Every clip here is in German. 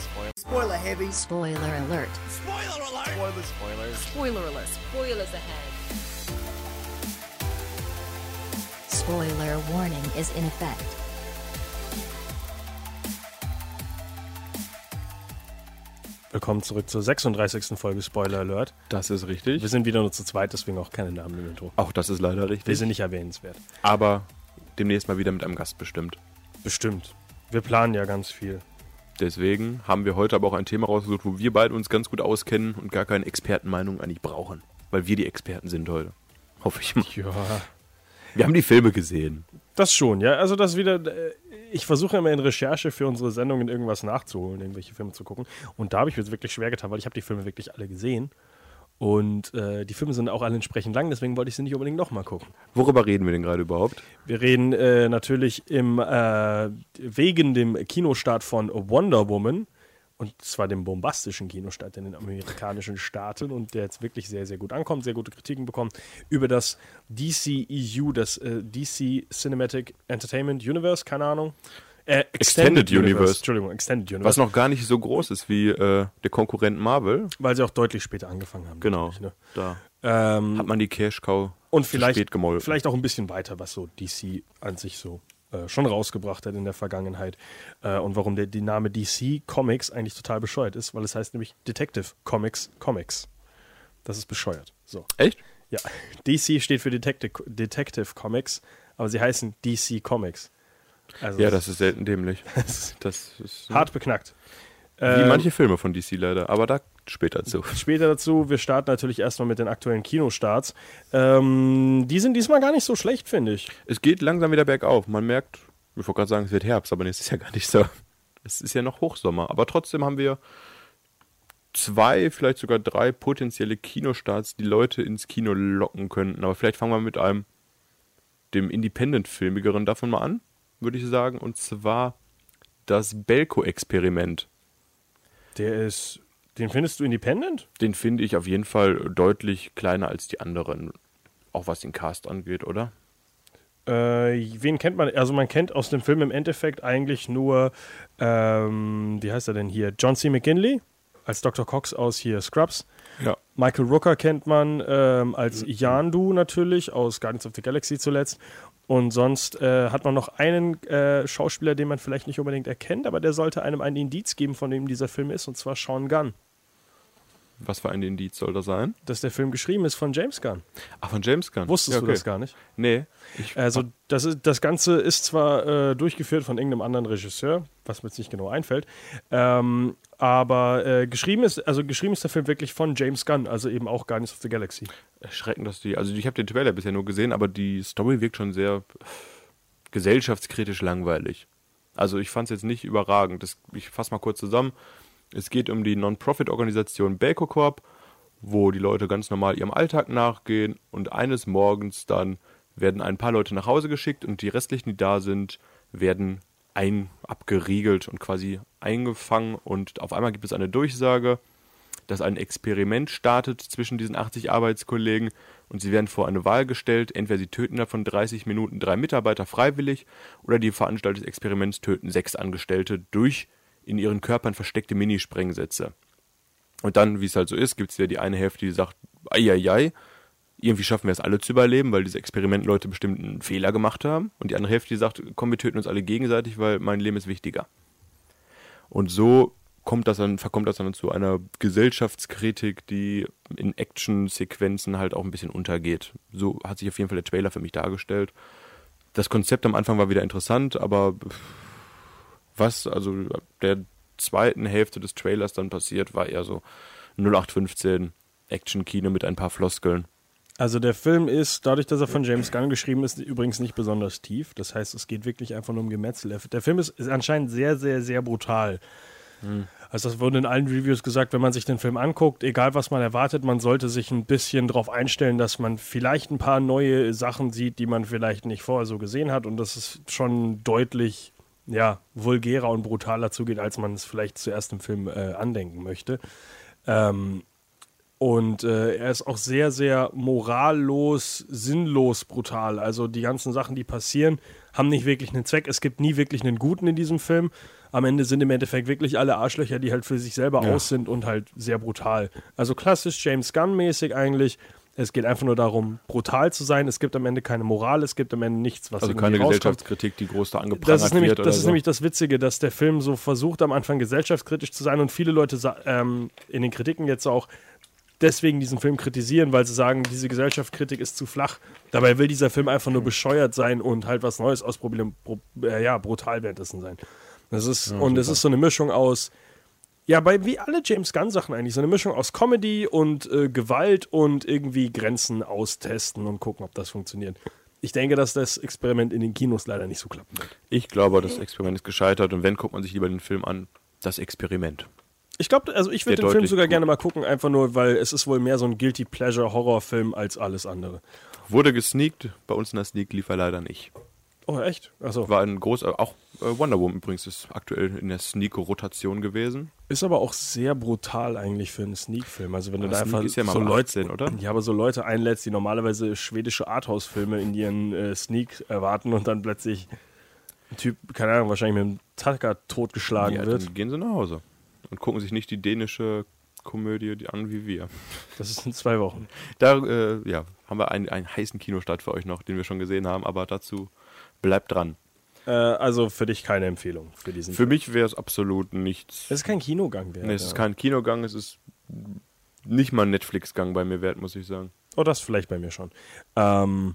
spoiler. Spoiler heavy. Spoiler alert. Spoiler alert! Spoiler, spoilers. Spoiler alert. Spoilers ahead. Spoiler warning is in effect. Willkommen zurück zur 36. Folge Spoiler Alert. Das ist richtig. Wir sind wieder nur zu zweit, deswegen auch keine Namen im Intro. Auch das ist leider Wir richtig. sind nicht erwähnenswert. Aber demnächst mal wieder mit einem Gast bestimmt. Bestimmt. Wir planen ja ganz viel. Deswegen haben wir heute aber auch ein Thema rausgesucht, wo wir beide uns ganz gut auskennen und gar keine Expertenmeinung eigentlich brauchen. Weil wir die Experten sind heute. Hoffe ich mal. Ja. Wir haben die Filme gesehen. Das schon, ja. Also das wieder. äh, Ich versuche immer in Recherche für unsere Sendungen irgendwas nachzuholen, irgendwelche Filme zu gucken. Und da habe ich mir wirklich schwer getan, weil ich habe die Filme wirklich alle gesehen. Und äh, die Filme sind auch alle entsprechend lang, deswegen wollte ich sie nicht unbedingt nochmal gucken. Worüber reden wir denn gerade überhaupt? Wir reden äh, natürlich im, äh, wegen dem Kinostart von Wonder Woman, und zwar dem bombastischen Kinostart in den amerikanischen Staaten und der jetzt wirklich sehr, sehr gut ankommt, sehr gute Kritiken bekommt, über das DCEU, das äh, DC Cinematic Entertainment Universe, keine Ahnung. Äh, Extended Universe. Entschuldigung, Extended Universe. Was noch gar nicht so groß ist wie äh, der Konkurrent Marvel. Weil sie auch deutlich später angefangen haben. Genau. Ne? Da Ähm, hat man die Cash Cow und vielleicht, spät gemolken. vielleicht auch ein bisschen weiter, was so DC an sich so äh, schon rausgebracht hat in der Vergangenheit. Äh, und warum der die Name DC Comics eigentlich total bescheuert ist, weil es heißt nämlich Detective Comics Comics. Das ist bescheuert. So. Echt? Ja. DC steht für Detective, Detective Comics, aber sie heißen DC Comics. Also Ja, das ist selten dämlich. Das ist hart beknackt. wie Ähm, manche Filme von DC leider. Aber da später zu. Später dazu, wir starten natürlich erstmal mit den aktuellen Kinostarts. Ähm, die sind diesmal gar nicht so schlecht, finde ich. Es geht langsam wieder bergauf. Man merkt, ich wollte gerade sagen, es wird Herbst, aber nee, es ist ja gar nicht so. Es ist ja noch Hochsommer. Aber trotzdem haben wir zwei, vielleicht sogar drei potenzielle Kinostarts, die Leute ins Kino locken könnten. Aber vielleicht fangen wir mit einem, dem Independent-Filmigeren davon mal an, würde ich sagen. Und zwar das Belko-Experiment. Der ist. Den findest du independent? Den finde ich auf jeden Fall deutlich kleiner als die anderen. Auch was den Cast angeht, oder? Äh, wen kennt man? Also, man kennt aus dem Film im Endeffekt eigentlich nur. Ähm, wie heißt er denn hier? John C. McGinley als Dr. Cox aus hier Scrubs. Ja. Michael Rooker kennt man ähm, als Yandu natürlich, aus Guardians of the Galaxy zuletzt. Und sonst äh, hat man noch einen äh, Schauspieler, den man vielleicht nicht unbedingt erkennt, aber der sollte einem einen Indiz geben, von dem dieser Film ist, und zwar Sean Gunn. Was für ein Indiz soll das sein? Dass der Film geschrieben ist von James Gunn. Ach, von James Gunn. Wusstest Ja, du okay. das gar nicht? Nee. Also das, ist, das Ganze ist zwar äh, durchgeführt von irgendeinem anderen Regisseur, was mir jetzt nicht genau einfällt, ähm, aber äh, geschrieben ist, also geschrieben ist der Film wirklich von James Gunn, also eben auch Guardians of the Galaxy. erschreckend, dass die. Also ich habe den Trailer bisher nur gesehen, aber die Story wirkt schon sehr gesellschaftskritisch langweilig. Also ich fand es jetzt nicht überragend. Das, ich fasse mal kurz zusammen. Es geht um die Non-Profit-Organisation Belko Corp, wo die Leute ganz normal ihrem Alltag nachgehen und eines Morgens dann werden ein paar Leute nach Hause geschickt und die restlichen, die da sind, werden ein abgeriegelt und quasi eingefangen und auf einmal gibt es eine Durchsage, dass ein Experiment startet zwischen diesen 80 Arbeitskollegen und sie werden vor eine Wahl gestellt. Entweder sie töten innerhalb von 30 Minuten drei Mitarbeiter freiwillig oder die Veranstalter des Experiments töten sechs Angestellte durch in ihren Körpern versteckte Minisprengsätze. Und dann, wie es halt so ist, gibt es wieder die eine Hälfte, die sagt, eieiei, irgendwie schaffen wir es alle zu überleben, weil diese Experimentleute bestimmt einen Fehler gemacht haben. Und die andere Hälfte, die sagt, komm, wir töten uns alle gegenseitig, weil mein Leben ist wichtiger. Und so kommt das dann, verkommt das dann zu einer Gesellschaftskritik, die in Actionsequenzen halt auch ein bisschen untergeht. So hat sich auf jeden Fall der Trailer für mich dargestellt. Das Konzept am Anfang war wieder interessant, aber was also der zweiten Hälfte des Trailers dann passiert, war eher so 0815 Action-Kino mit ein paar Floskeln. Also der Film ist, dadurch, dass er von James Gunn geschrieben ist, übrigens nicht besonders tief. Das heißt, es geht wirklich einfach nur um Gemetzel. Der Film ist, ist anscheinend sehr, sehr, sehr brutal. Also das wurde in allen Reviews gesagt, wenn man sich den Film anguckt, egal was man erwartet, man sollte sich ein bisschen darauf einstellen, dass man vielleicht ein paar neue Sachen sieht, die man vielleicht nicht vorher so gesehen hat und dass es schon deutlich ja, vulgärer und brutaler zugeht, als man es vielleicht zuerst im Film äh, andenken möchte. Ähm, und äh, er ist auch sehr, sehr morallos, sinnlos brutal. Also die ganzen Sachen, die passieren, haben nicht wirklich einen Zweck. Es gibt nie wirklich einen Guten in diesem Film. am Ende sind im Endeffekt wirklich alle Arschlöcher, die halt für sich selber Ja. aus sind und halt sehr brutal. Also klassisch James Gunn-mäßig eigentlich. Es geht einfach nur darum, brutal zu sein. Es gibt am Ende keine Moral, es gibt am Ende nichts, was Also keine rauskommt. Gesellschaftskritik, die groß da angeprangert Das ist, nämlich, wird. das ist so. nämlich das Witzige, dass der Film so versucht, am Anfang gesellschaftskritisch zu sein und viele Leute ähm, in den Kritiken jetzt auch deswegen diesen Film kritisieren, weil sie sagen, diese Gesellschaftskritik ist zu flach. Dabei will dieser Film einfach nur bescheuert sein und halt was Neues ausprobieren, äh, ja, brutal währenddessen sein. Das ist, und es ist so eine Mischung aus, ja, bei wie alle James Gunn-Sachen eigentlich, so eine Mischung aus Comedy und äh, Gewalt und irgendwie Grenzen austesten und gucken, ob das funktioniert. Ich denke, dass das Experiment in den Kinos leider nicht so klappen wird. Ich glaube, das Experiment ist gescheitert und wenn, guckt man sich lieber den Film an. Das Experiment. Ich glaube, also ich würde den Film sogar gut- gerne mal gucken, einfach nur, weil es ist wohl mehr so ein Guilty Pleasure Horrorfilm als alles andere. Wurde gesneakt, bei uns in der Sneak lief er leider nicht. Oh, echt? Also War ein großer, auch äh, Wonder Woman übrigens ist aktuell in der Sneak-Rotation gewesen. ist aber auch sehr brutal eigentlich für einen Sneak-Film. Also wenn du Aber da Sneak einfach ist ja mal so Leute, 18, oder? ja, aber so Leute einlädst, die normalerweise schwedische Arthouse-Filme in ihren äh, Sneak erwarten und dann plötzlich ein Typ, keine Ahnung, wahrscheinlich mit einem Tacker totgeschlagen Ja, wird. dann gehen sie nach Hause und gucken sich nicht die dänische Komödie die an wie wir. Das ist in zwei Wochen. Da äh, ja, haben wir einen, einen heißen Kinostart für euch noch, den wir schon gesehen haben, aber dazu bleibt dran. Äh, also für dich keine Empfehlung für diesen Für mich wäre es absolut nichts. Es ist kein Kinogang wert. Nee, es ist ja. kein Kinogang, es ist nicht mal ein Netflix-Gang bei mir wert, muss ich sagen. Oh, das vielleicht bei mir schon. Ähm,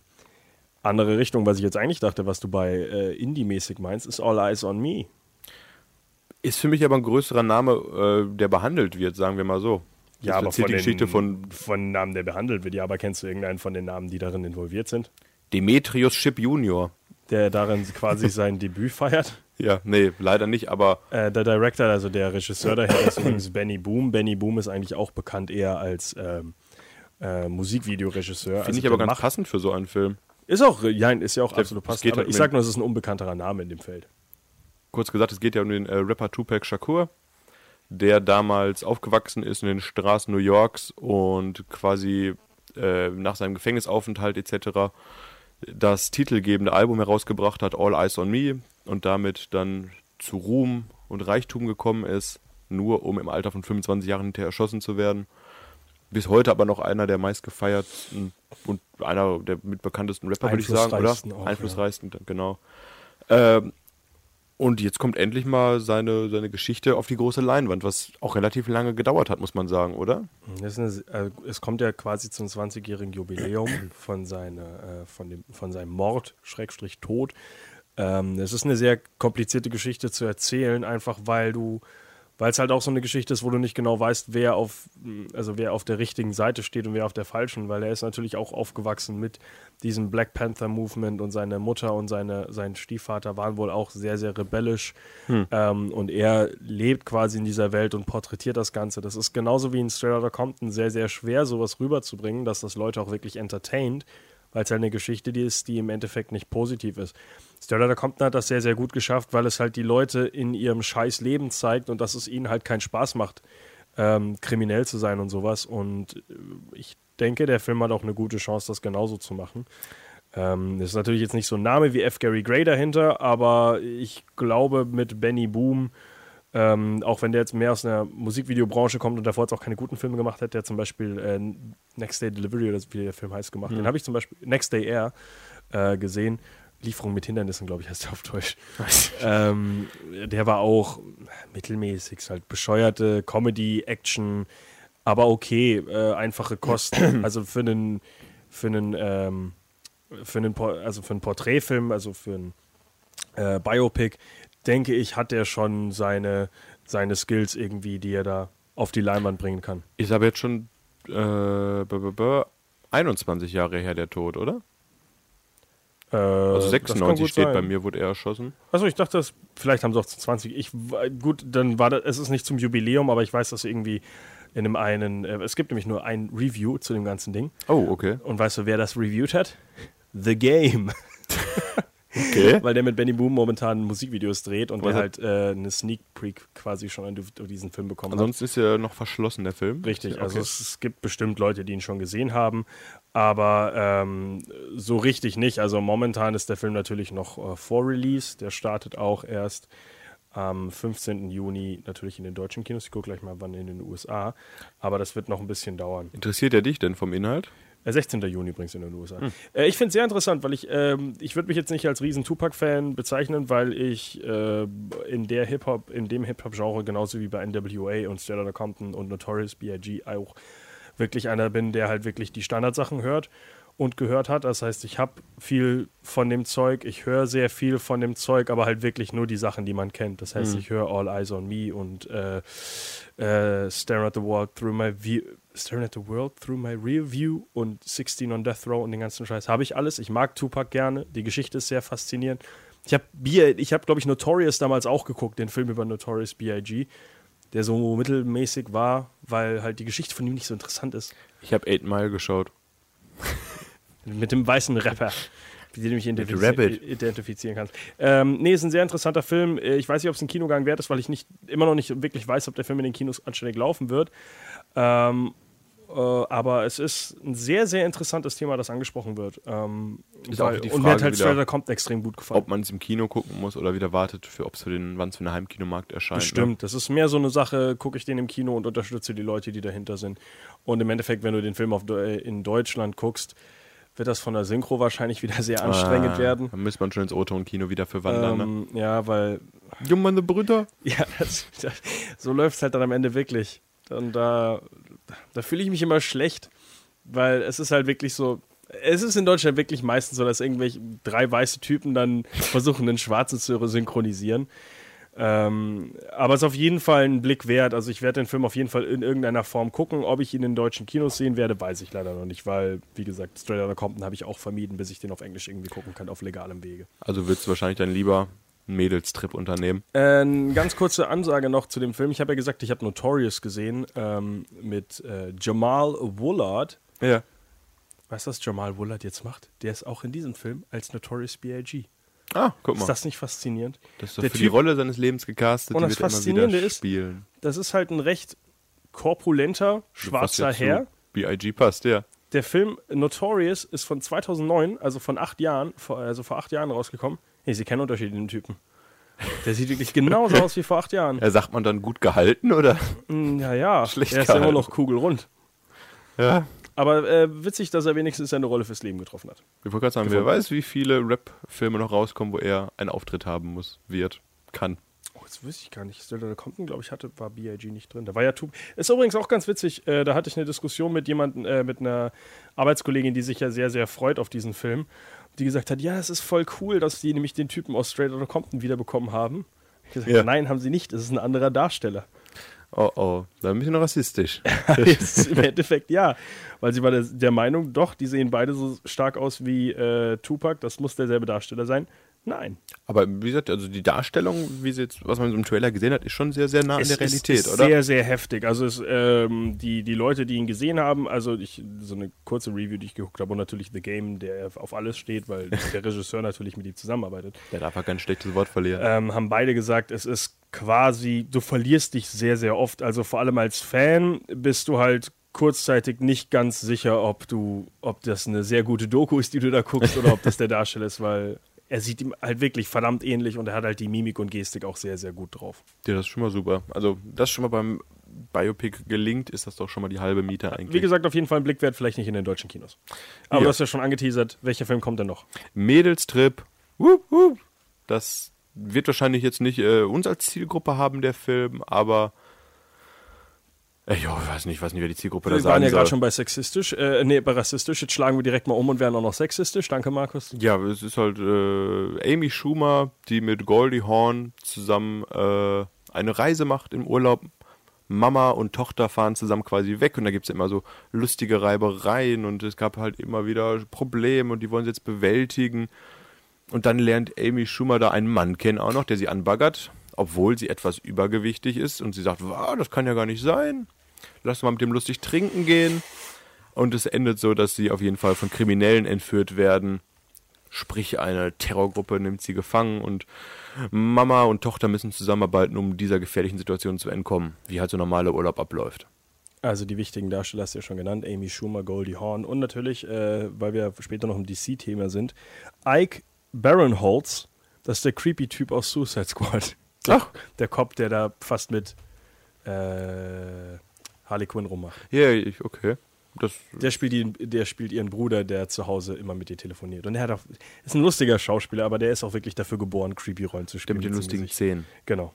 andere Richtung, was ich jetzt eigentlich dachte, was du bei äh, Indie-mäßig meinst, ist All Eyes on Me. Ist für mich aber ein größerer Name, äh, der behandelt wird, sagen wir mal so. Das erzählt die den, Geschichte von von Namen, der behandelt wird. Ja, aber kennst du irgendeinen von den Namen, die darin involviert sind? Demetrius Ship Junior. Der darin quasi sein Debüt feiert? Ja, nee, leider nicht, aber Äh, der Director, also der Regisseur dahinter ist übrigens Benny Boom. Benny Boom ist eigentlich auch bekannt eher als ähm, äh, Musikvideoregisseur. finde Also ich aber ganz macht- passend für so einen Film. Ist auch, ja, ist ja auch Der- absolut passend. Aber halt ich sag nur, es ist ein unbekannterer Name in dem Feld. Kurz gesagt, es geht ja um den äh, Rapper Tupac Shakur, der damals aufgewachsen ist in den Straßen New Yorks und quasi äh, nach seinem Gefängnisaufenthalt etc. das titelgebende Album herausgebracht hat, All Eyes on Me, und damit dann zu Ruhm und Reichtum gekommen ist, nur um im Alter von 25 Jahren hinterher erschossen zu werden. Bis heute aber noch einer der meistgefeiertsten und einer der mitbekanntesten Rapper, würde ich sagen, oder? Einflussreichsten auch, ja. Einflussreichsten, genau. Ähm, und jetzt kommt endlich mal seine, seine Geschichte auf die große Leinwand, was auch relativ lange gedauert hat, muss man sagen, oder? Eine, äh, es kommt ja quasi zum 20-jährigen Jubiläum von, seiner, äh, von, dem, von seinem Mord, Schrägstrich Tod. Ähm, es ist eine sehr komplizierte Geschichte zu erzählen, einfach weil du, weil es halt auch so eine Geschichte ist, wo du nicht genau weißt, wer auf, also wer auf der richtigen Seite steht und wer auf der falschen, weil er ist natürlich auch aufgewachsen mit diesem Black Panther Movement und seine Mutter und seine, sein Stiefvater waren wohl auch sehr, sehr rebellisch. Ähm, und er lebt quasi in dieser Welt und porträtiert das Ganze. Das ist genauso wie in Straight Outta Compton sehr, sehr schwer, sowas rüberzubringen, dass das Leute auch wirklich entertaint, weil es halt eine Geschichte die ist, die im Endeffekt nicht positiv ist. Straight Outta Compton hat das sehr, sehr gut geschafft, weil es halt die Leute in ihrem scheiß Leben zeigt und dass es ihnen halt keinen Spaß macht, ähm, kriminell zu sein und sowas. Und äh, ich denke, der Film hat auch eine gute Chance, das genauso zu machen. Ähm, ist natürlich jetzt nicht so ein Name wie F. Gary Gray dahinter, aber ich glaube mit Benny Boom, ähm, auch wenn der jetzt mehr aus einer Musikvideobranche kommt und davor jetzt auch keine guten Filme gemacht hat, der zum Beispiel äh, Next Day Delivery oder wie der Film heißt gemacht. Den habe ich zum Beispiel Next Day Air äh, gesehen. Lieferung mit Hindernissen, glaube ich, heißt der auf Deutsch. ähm, der war auch mittelmäßig, halt bescheuerte Comedy, Action, aber okay, äh, einfache Kosten. also für einen, für einen, ähm, für einen, also für einen Porträtfilm, also für einen äh, Biopic, denke ich, hat er schon seine, seine Skills irgendwie, die er da auf die Leinwand bringen kann. Ist aber jetzt schon äh, b -b -b 21 Jahre her der Tod, oder? Äh, Also das kann 96 gut steht sein. bei mir, wurde er erschossen. Achso, ich dachte, das, vielleicht haben sie auch zu 20. Ich, gut, dann war das, es ist nicht zum Jubiläum, aber ich weiß, dass irgendwie in einem einen, äh, es gibt nämlich nur ein Review zu dem ganzen Ding. Oh, okay. Und weißt du, wer das reviewed hat? The Game. Okay. Weil der mit Benny Boom momentan Musikvideos dreht und Was der halt äh, eine Sneak Peek quasi schon an durch diesen Film bekommen hat. Ansonsten ist ja noch verschlossen, der Film. Richtig, Okay. also es, es gibt bestimmt Leute, die ihn schon gesehen haben, aber ähm, so richtig nicht. Also momentan ist der Film natürlich noch äh, vor Release, der startet auch erst am 15. Juni natürlich in den deutschen Kinos. Ich gucke gleich mal, wann in den USA. Aber das wird noch ein bisschen dauern. Interessiert er dich denn vom Inhalt? Äh, 16. Juni übrigens in den USA. Äh, ich finde es sehr interessant, weil ich, ähm, ich würde mich jetzt nicht als riesen Tupac-Fan bezeichnen, weil ich äh, in der Hip-Hop, in dem Hip-Hop-Genre genauso wie bei NWA und Stella Compton und Notorious B.I.G. auch wirklich einer bin, der halt wirklich die Standardsachen hört und gehört hat. Das heißt, ich habe viel von dem Zeug, ich höre sehr viel von dem Zeug, aber halt wirklich nur die Sachen, die man kennt. Das heißt, ich höre All Eyes on Me und äh, äh, Stare at the World Through My View. Staring at the World Through My Rear View und 16 on Death Row und den ganzen Scheiß habe ich alles. Ich mag Tupac gerne. Die Geschichte ist sehr faszinierend. Ich habe, ich habe, glaube ich, Notorious damals auch geguckt, den Film über Notorious B.I.G., der so mittelmäßig war, weil halt die Geschichte von ihm nicht so interessant ist. Ich habe Eight Mile geschaut. Mit dem weißen Rapper, wie du mich identifizi Rabbit. identifizieren kannst. Ähm, nee, ist ein sehr interessanter Film. Äh, Ich weiß nicht, ob es ein Kinogang wert ist, weil ich nicht, immer noch nicht wirklich weiß, ob der Film in den Kinos anständig laufen wird. Ähm, äh, aber es ist ein sehr, sehr interessantes Thema, das angesprochen wird. Ähm, Ist auch weil, die und mir hat Frage halt Stranger kommt extrem gut gefallen. Ob man es im Kino gucken muss oder wieder wartet, für ob es für den, wann es für den Heimkinomarkt erscheint. ne? Bestimmt. Das ist mehr so eine Sache, gucke ich den im Kino und unterstütze die Leute, die dahinter sind. Und im Endeffekt, wenn du den Film auf, äh, in Deutschland guckst, wird das von der Synchro wahrscheinlich wieder sehr Ne? anstrengend Ah, werden. Dann müsste man schon ins O-Ton-Kino wieder für wandern. ne? Ähm, ja, weil Jo, meine Brüder. Ja, das, das, so läuft es halt dann am Ende wirklich. Und da, da fühle ich mich immer schlecht, weil es ist halt wirklich so. Es ist in Deutschland wirklich meistens so, dass irgendwelche drei weiße Typen dann versuchen, einen Schwarzen zu synchronisieren. Ähm, aber es ist auf jeden Fall ein Blick wert. Also ich werde den Film auf jeden Fall in irgendeiner Form gucken. Ob ich ihn in deutschen Kinos sehen werde, weiß ich leider noch nicht, weil, wie gesagt, Straight Outta Compton habe ich auch vermieden, bis ich den auf Englisch irgendwie gucken kann, auf legalem Wege. Also würdest du wahrscheinlich dann lieber einen Mädelstrip unternehmen. Äh, eine ganz kurze Ansage noch zu dem Film. Ich habe ja gesagt, ich habe Notorious gesehen ähm, mit äh, Jamal Woolard. Ja. Weißt du, was Jamal Woolard jetzt macht? Der ist auch in diesem Film als Notorious B.I.G. Ah, guck mal. Ist das nicht faszinierend? Das ist doch der für die Typ- Rolle seines Lebens gecastet, Und die das wird er immer Faszinierende wieder ist- spielen. Das ist halt ein recht korpulenter, schwarzer Was jetzt Herr. B.I.G. passt, ja. Der Film Notorious ist von 2009, also von acht Jahren, also vor acht Jahren rausgekommen. Hey, Sie kennen Unterschied in dem Typen. Der sieht wirklich genauso aus wie vor acht Jahren. ja. Sagt man dann gut gehalten, oder? Mm, Ja, ja, Schlecht er ist ja immer gehalten. noch kugelrund. Ja. Aber äh, witzig, dass er wenigstens seine Rolle fürs Leben getroffen hat. Ich wollte gerade sagen, wer weiß, wie viele Rap-Filme noch rauskommen, wo er einen Auftritt haben muss, wird, kann. Oh, das wüsste ich gar nicht. Stella Compton, glaube ich, hatte, war B.I.G. nicht drin. Da war ja Tub. Ist übrigens auch ganz witzig. Äh, da hatte ich eine Diskussion mit jemandem, äh, mit einer Arbeitskollegin, die sich ja sehr, sehr freut auf diesen Film. Die gesagt hat, ja, es ist voll cool, dass die nämlich den Typen aus Straight Outta Compton wiederbekommen haben. Ich gesagt, Ja. nein, haben sie nicht. Es ist ein anderer Darsteller. Oh oh, da bin ich noch rassistisch. Im Endeffekt ja. Weil sie war der, der Meinung, doch, die sehen beide so stark aus wie äh, Tupac. Das muss derselbe Darsteller sein. Nein. Aber wie gesagt, also die Darstellung, wie sie jetzt, was man so im Trailer gesehen hat, ist schon sehr, sehr nah an Es der Realität, ist, ist oder? Sehr, sehr heftig. Also es, ähm, die, die Leute, die ihn gesehen haben, also ich, so eine kurze Review, die ich geguckt habe, und natürlich The Game, der auf alles steht, weil der Regisseur natürlich mit ihm zusammenarbeitet, Der darf auch kein schlechtes Wort verlieren. ähm, haben beide gesagt, es ist quasi, du verlierst dich sehr, sehr oft. Also vor allem als Fan bist du halt kurzzeitig nicht ganz sicher, ob du, ob das eine sehr gute Doku ist, die du da guckst, oder ob das der Darsteller ist, weil er sieht ihm halt wirklich verdammt ähnlich und er hat halt die Mimik und Gestik auch sehr, sehr gut drauf. Ja, das ist schon mal super. Also, das schon mal beim Biopic gelingt, ist das doch schon mal die halbe Miete eigentlich. Wie gesagt, auf jeden Fall ein Blick wert, vielleicht nicht in den deutschen Kinos. Aber Ja. du hast ja schon angeteasert, welcher Film kommt denn noch? Mädelstrip. Wup, wup. Das wird wahrscheinlich jetzt nicht äh, uns als Zielgruppe haben, der Film, aber. Äh, ich weiß nicht, ich weiß nicht, wer die Zielgruppe da Wir sagen waren ja gerade schon bei sexistisch, äh, nee, bei rassistisch. Jetzt schlagen wir direkt mal um und werden auch noch sexistisch. Danke, Markus. Ja, es ist halt äh, Amy Schumer, die mit Goldie Hawn zusammen äh, eine Reise macht im Urlaub. Mama und Tochter fahren zusammen quasi weg und da gibt es immer so lustige Reibereien und es gab halt immer wieder Probleme und die wollen sie jetzt bewältigen. Und dann lernt Amy Schumer da einen Mann kennen auch noch, der sie anbaggert, obwohl sie etwas übergewichtig ist und sie sagt, wow, das kann ja gar nicht sein. Lass mal mit dem lustig trinken gehen. Und es endet so, dass sie auf jeden Fall von Kriminellen entführt werden. Sprich, eine Terrorgruppe nimmt sie gefangen und Mama und Tochter müssen zusammenarbeiten, um dieser gefährlichen Situation zu entkommen, wie halt so normaler Urlaub abläuft. Also die wichtigen Darsteller hast du ja schon genannt. Amy Schumer, Goldie Hawn und natürlich, äh, weil wir später noch im DC-Thema sind, Ike Barinholtz. Das ist der creepy Typ aus Suicide Squad. Der, Ach. der Cop, der da fast mit äh, Harley Quinn rummacht. Ja, ich, okay. Das, Der spielt, ihn, der spielt ihren Bruder, der zu Hause immer mit ihr telefoniert. Und er hat auch, ist ein lustiger Schauspieler, aber der ist auch wirklich dafür geboren, creepy Rollen zu der spielen. mit den lustigen. Szenen. Genau.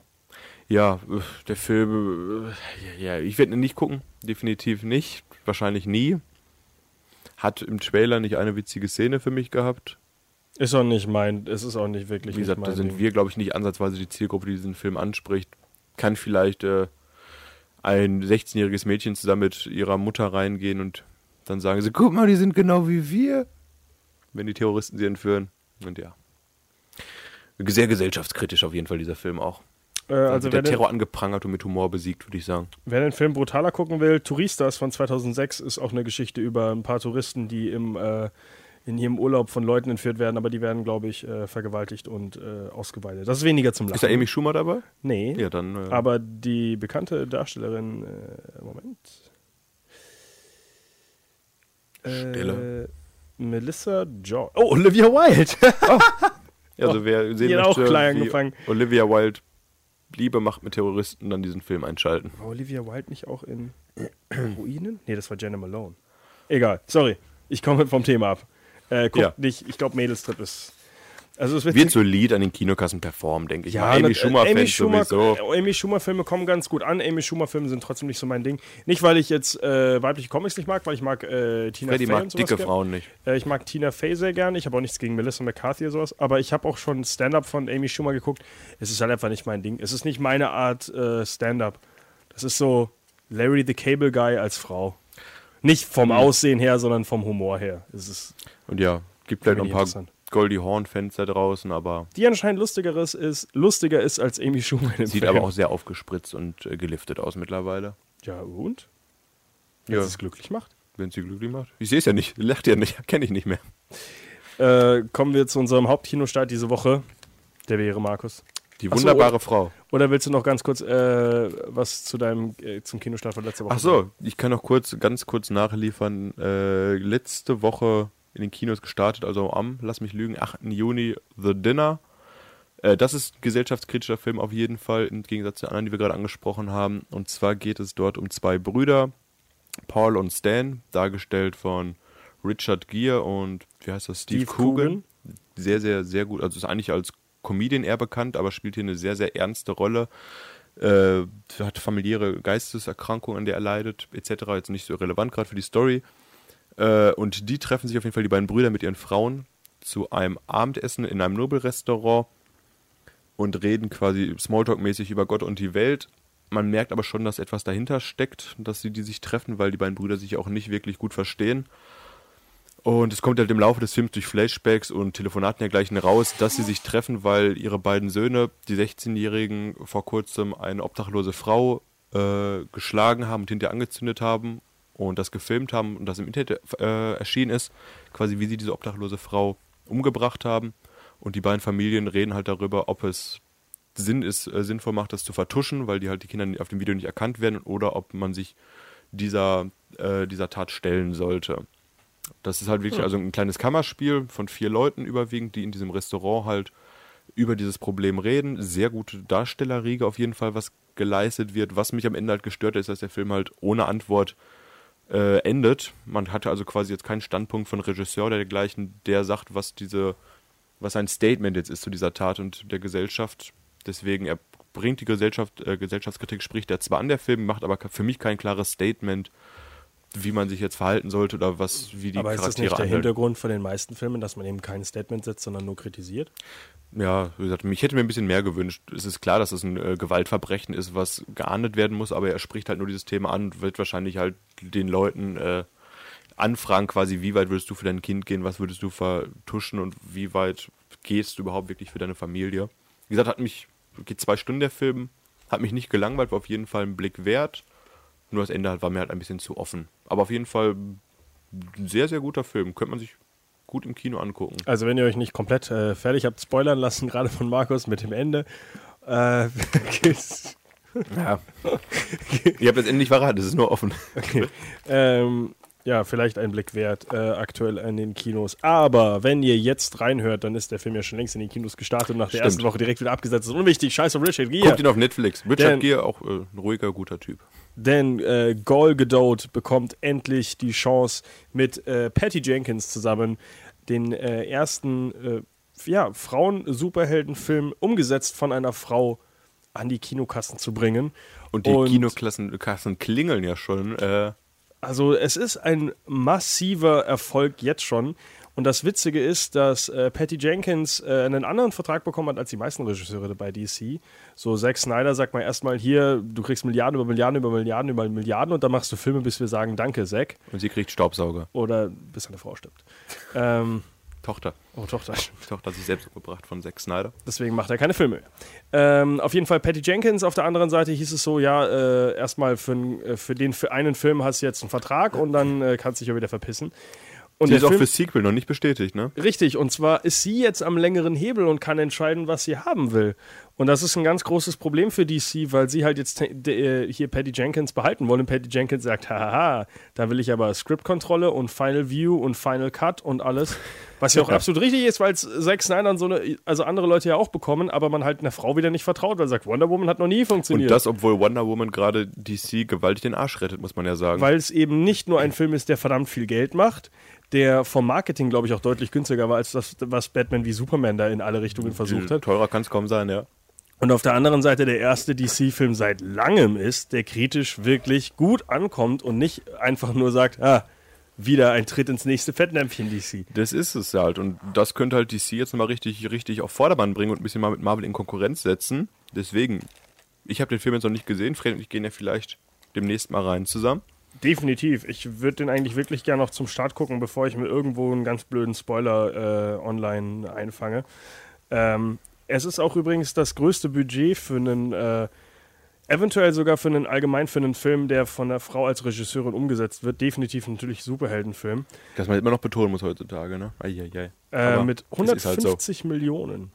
Ja, äh, der Film, äh, ja, ich werde ihn nicht gucken. Definitiv nicht. Wahrscheinlich nie. Hat im Trailer nicht eine witzige Szene für mich gehabt. Ist auch nicht mein, es ist auch nicht wirklich Wie gesagt, da sind Ding. wir, glaube ich, nicht ansatzweise die Zielgruppe, die diesen Film anspricht. Kann vielleicht äh, ein 16-jähriges Mädchen zusammen mit ihrer Mutter reingehen und dann sagen sie, guck mal, die sind genau wie wir. Wenn die Terroristen sie entführen. Und ja. Sehr gesellschaftskritisch auf jeden Fall dieser Film auch. Äh, Also der wer den, Terror angeprangert und mit Humor besiegt, würde ich sagen. wer den Film brutaler gucken will, Touristas von 2006 ist auch eine Geschichte über ein paar Touristen, die im, äh, in ihrem Urlaub von Leuten entführt werden, aber die werden, glaube ich, äh, vergewaltigt und äh, ausgeweitet. Das ist weniger zum Lachen. Ist da Amy Schumer dabei? Nee. Ja, dann. Äh, Aber die bekannte Darstellerin, äh, Moment. Stille. Äh, Melissa George. Oh, Olivia Wilde. also wer sehen hat auch möchte, klein angefangen. Olivia Wilde Liebe macht mit Terroristen, dann diesen Film einschalten. War Olivia Wilde nicht auch in Ruinen? Nee, das war Jenna Malone. Egal, sorry. Ich komme vom Thema ab. Äh, guckt Ja. nicht, ich glaube, Mädelstrip ist. Also es wird, Wird solid an den Kinokassen performen, denke ich. ja. Amy nat- Schumer Amy Fans Schumer, sowieso. äh, Amy Schumer Filme kommen ganz gut an. Amy Schumer Filme sind trotzdem nicht so mein Ding. Nicht weil ich jetzt äh, weibliche Comics nicht mag, weil ich mag äh, Tina Fey mag dicke gern. Frauen nicht. Äh, ich mag Tina Fey sehr gern. Ich habe auch nichts gegen Melissa McCarthy oder sowas. Aber ich habe auch schon Stand-up von Amy Schumer geguckt. Es ist halt einfach nicht mein Ding. Es ist nicht meine Art äh, Stand-up. Das ist so Larry the Cable Guy als Frau. Nicht vom Mhm. Aussehen her, sondern vom Humor her. Es ist, Und ja, gibt vielleicht noch ein paar. Goldie Horn-Fans da draußen, aber die anscheinend lustigeres ist, lustiger ist als Amy Schumer. Im sieht Film. aber auch sehr aufgespritzt und äh, geliftet aus mittlerweile. Ja, und? Wenn Ja, sie es glücklich macht. wenn sie glücklich macht. Ich sehe es ja nicht, lacht ja nicht, kenne ich nicht mehr. Äh, kommen wir zu unserem Hauptkinostart diese Woche. Der wäre Markus. Die Ach so, wunderbare Frau. Oder willst du noch ganz kurz äh, was zu deinem äh, zum Kinostart von letzter Woche Ach so, ich kann noch kurz, ganz kurz nachliefern. Äh, letzte Woche in den Kinos gestartet, also am, lass mich lügen, 8. Juni, The Dinner. Äh, das ist ein gesellschaftskritischer Film auf jeden Fall, im Gegensatz zu anderen, die wir gerade angesprochen haben. Und zwar geht es dort um zwei Brüder, Paul und Stan, dargestellt von Richard Gere und, wie heißt das, Steve, Steve Coogan. Sehr, sehr, sehr gut. Also ist eigentlich als Comedian eher bekannt, aber spielt hier eine sehr, sehr ernste Rolle äh, hat familiäre Geisteserkrankungen, an der er leidet, etc. Jetzt nicht so relevant gerade für die Story. Äh, und die treffen sich auf jeden Fall, die beiden Brüder mit ihren Frauen, zu einem Abendessen in einem Nobelrestaurant und reden quasi Smalltalk-mäßig über Gott und die Welt. Man merkt aber schon, dass etwas dahinter steckt, dass sie die sich treffen, weil die beiden Brüder sich auch nicht wirklich gut verstehen. Und es kommt halt im Laufe des Films durch Flashbacks und Telefonaten dergleichen raus, dass sie sich treffen, weil ihre beiden Söhne, die 16-Jährigen, vor kurzem eine obdachlose Frau äh, geschlagen haben und hinterher angezündet haben und das gefilmt haben und das im Internet äh, erschienen ist, quasi wie sie diese obdachlose Frau umgebracht haben. Und die beiden Familien reden halt darüber, ob es Sinn ist, äh, sinnvoll macht, das zu vertuschen, weil die halt die Kinder auf dem Video nicht erkannt werden, oder ob man sich dieser, äh, dieser Tat stellen sollte. Das ist halt wirklich also ein kleines Kammerspiel von vier Leuten überwiegend, die in diesem Restaurant halt über dieses Problem reden. Sehr gute Darstellerriege auf jeden Fall, was geleistet wird. Was mich am Ende halt gestört hat, ist, dass der Film halt ohne Antwort äh, endet. Man hatte also quasi jetzt keinen Standpunkt von Regisseur oder dergleichen, der sagt, was diese, was ein Statement jetzt ist zu dieser Tat und der Gesellschaft. Deswegen, er bringt die Gesellschaft, äh, Gesellschaftskritik, spricht er zwar an der Film, macht aber für mich kein klares Statement, wie man sich jetzt verhalten sollte oder was, wie die Aber ist das Charaktere nicht der handeln. Hintergrund von den meisten Filmen, dass man eben kein Statement setzt, sondern nur kritisiert? Ja, wie gesagt, ich hätte mir ein bisschen mehr gewünscht. Es ist klar, dass es ein äh, Gewaltverbrechen ist, was geahndet werden muss, aber er spricht halt nur dieses Thema an und wird wahrscheinlich halt den Leuten äh, anfragen, quasi, wie weit würdest du für dein Kind gehen, was würdest du vertuschen und wie weit gehst du überhaupt wirklich für deine Familie. Wie gesagt, hat mich, geht zwei Stunden der Film, hat mich nicht gelangweilt, war auf jeden Fall ein Blick wert. Nur das Ende halt war mir halt ein bisschen zu offen. Aber auf jeden Fall ein sehr, sehr guter Film. Könnte man sich gut im Kino angucken. Also wenn ihr euch nicht komplett äh, fertig habt spoilern lassen, gerade von Markus mit dem Ende, äh, geht's- Ja. Ihr habt das Ende nicht verraten, es ist nur offen. okay. ähm, ja, vielleicht ein Blick wert, äh, aktuell in den Kinos. Aber wenn ihr jetzt reinhört, dann ist der Film ja schon längst in den Kinos gestartet und nach der Stimmt. ersten Woche direkt wieder abgesetzt. Das ist unwichtig. Scheiß auf Richard Gere. Guckt ihn auf Netflix. Richard Denn- Gere, auch äh, ein ruhiger, guter Typ. Denn äh, Gal Gadot bekommt endlich die Chance, mit äh, Patty Jenkins zusammen den äh, ersten äh, ja, Frauen-Superheldenfilm umgesetzt von einer Frau an die Kinokassen zu bringen. Und die Kinoklassen Kassen klingeln ja schon. Äh, Also es ist ein massiver Erfolg jetzt schon. Und das Witzige ist, dass äh, Patty Jenkins äh, einen anderen Vertrag bekommen hat als die meisten Regisseure bei DC. So Zack Snyder sagt mal erstmal hier, du kriegst Milliarden über Milliarden über Milliarden über Milliarden und dann machst du Filme, bis wir sagen, danke Zack. und sie kriegt Staubsauger. Oder bis eine Frau stirbt. ähm, Tochter. oh, Tochter. Tochter hat sich selbst umgebracht von Zack Snyder. Deswegen macht er keine Filme. Ähm, auf jeden Fall Patty Jenkins. Auf der anderen Seite hieß es so, ja, äh, erstmal für, äh, für den für einen Film hast du jetzt einen Vertrag und dann äh, kannst du dich ja wieder verpissen. Und Die der ist auch Film- fürs Sequel noch nicht bestätigt, ne? Richtig, und zwar ist sie jetzt am längeren Hebel und kann entscheiden, was sie haben will. Und das ist ein ganz großes Problem für DC, weil sie halt jetzt äh, hier Patty Jenkins behalten wollen. Und Patty Jenkins sagt, haha, da will ich aber Script-Kontrolle und Final View und Final Cut und alles. Was ja auch absolut richtig ist, weil es Zack Snyder und so eine, also andere Leute ja auch bekommen, aber man halt einer Frau wieder nicht vertraut, weil sagt, Wonder Woman hat noch nie Und funktioniert. das, obwohl Wonder Woman gerade DC gewaltig den Arsch rettet, muss man ja sagen. weil es eben nicht nur ein Film ist, der verdammt viel Geld macht, der vom Marketing, glaube ich, auch deutlich günstiger war als das, was Batman wie Superman da in alle Richtungen versucht hat. Teurer kann es kaum sein, ja. Und auf der anderen Seite der erste DC-Film seit langem ist, der kritisch wirklich gut ankommt und nicht einfach nur sagt, ah, wieder ein Tritt ins nächste Fettnäpfchen DC. Das ist es halt. Und das könnte halt DC jetzt nochmal richtig, richtig auf Vordermann bringen und ein bisschen mal mit Marvel in Konkurrenz setzen. Deswegen, ich habe den Film jetzt noch nicht gesehen. Fred und ich gehen ja vielleicht demnächst mal rein zusammen. Definitiv. Ich würde den eigentlich wirklich gerne noch zum Start gucken, bevor ich mir irgendwo einen ganz blöden Spoiler äh, online einfange. Ähm, es ist auch übrigens das größte Budget für einen, äh, eventuell sogar für einen allgemein für einen Film, der von einer Frau als Regisseurin umgesetzt wird. Definitiv natürlich Superheldenfilm. Das man immer noch betonen muss heutzutage, ne? Eieiei. Äh, mit es ist halt so. 150 Millionen.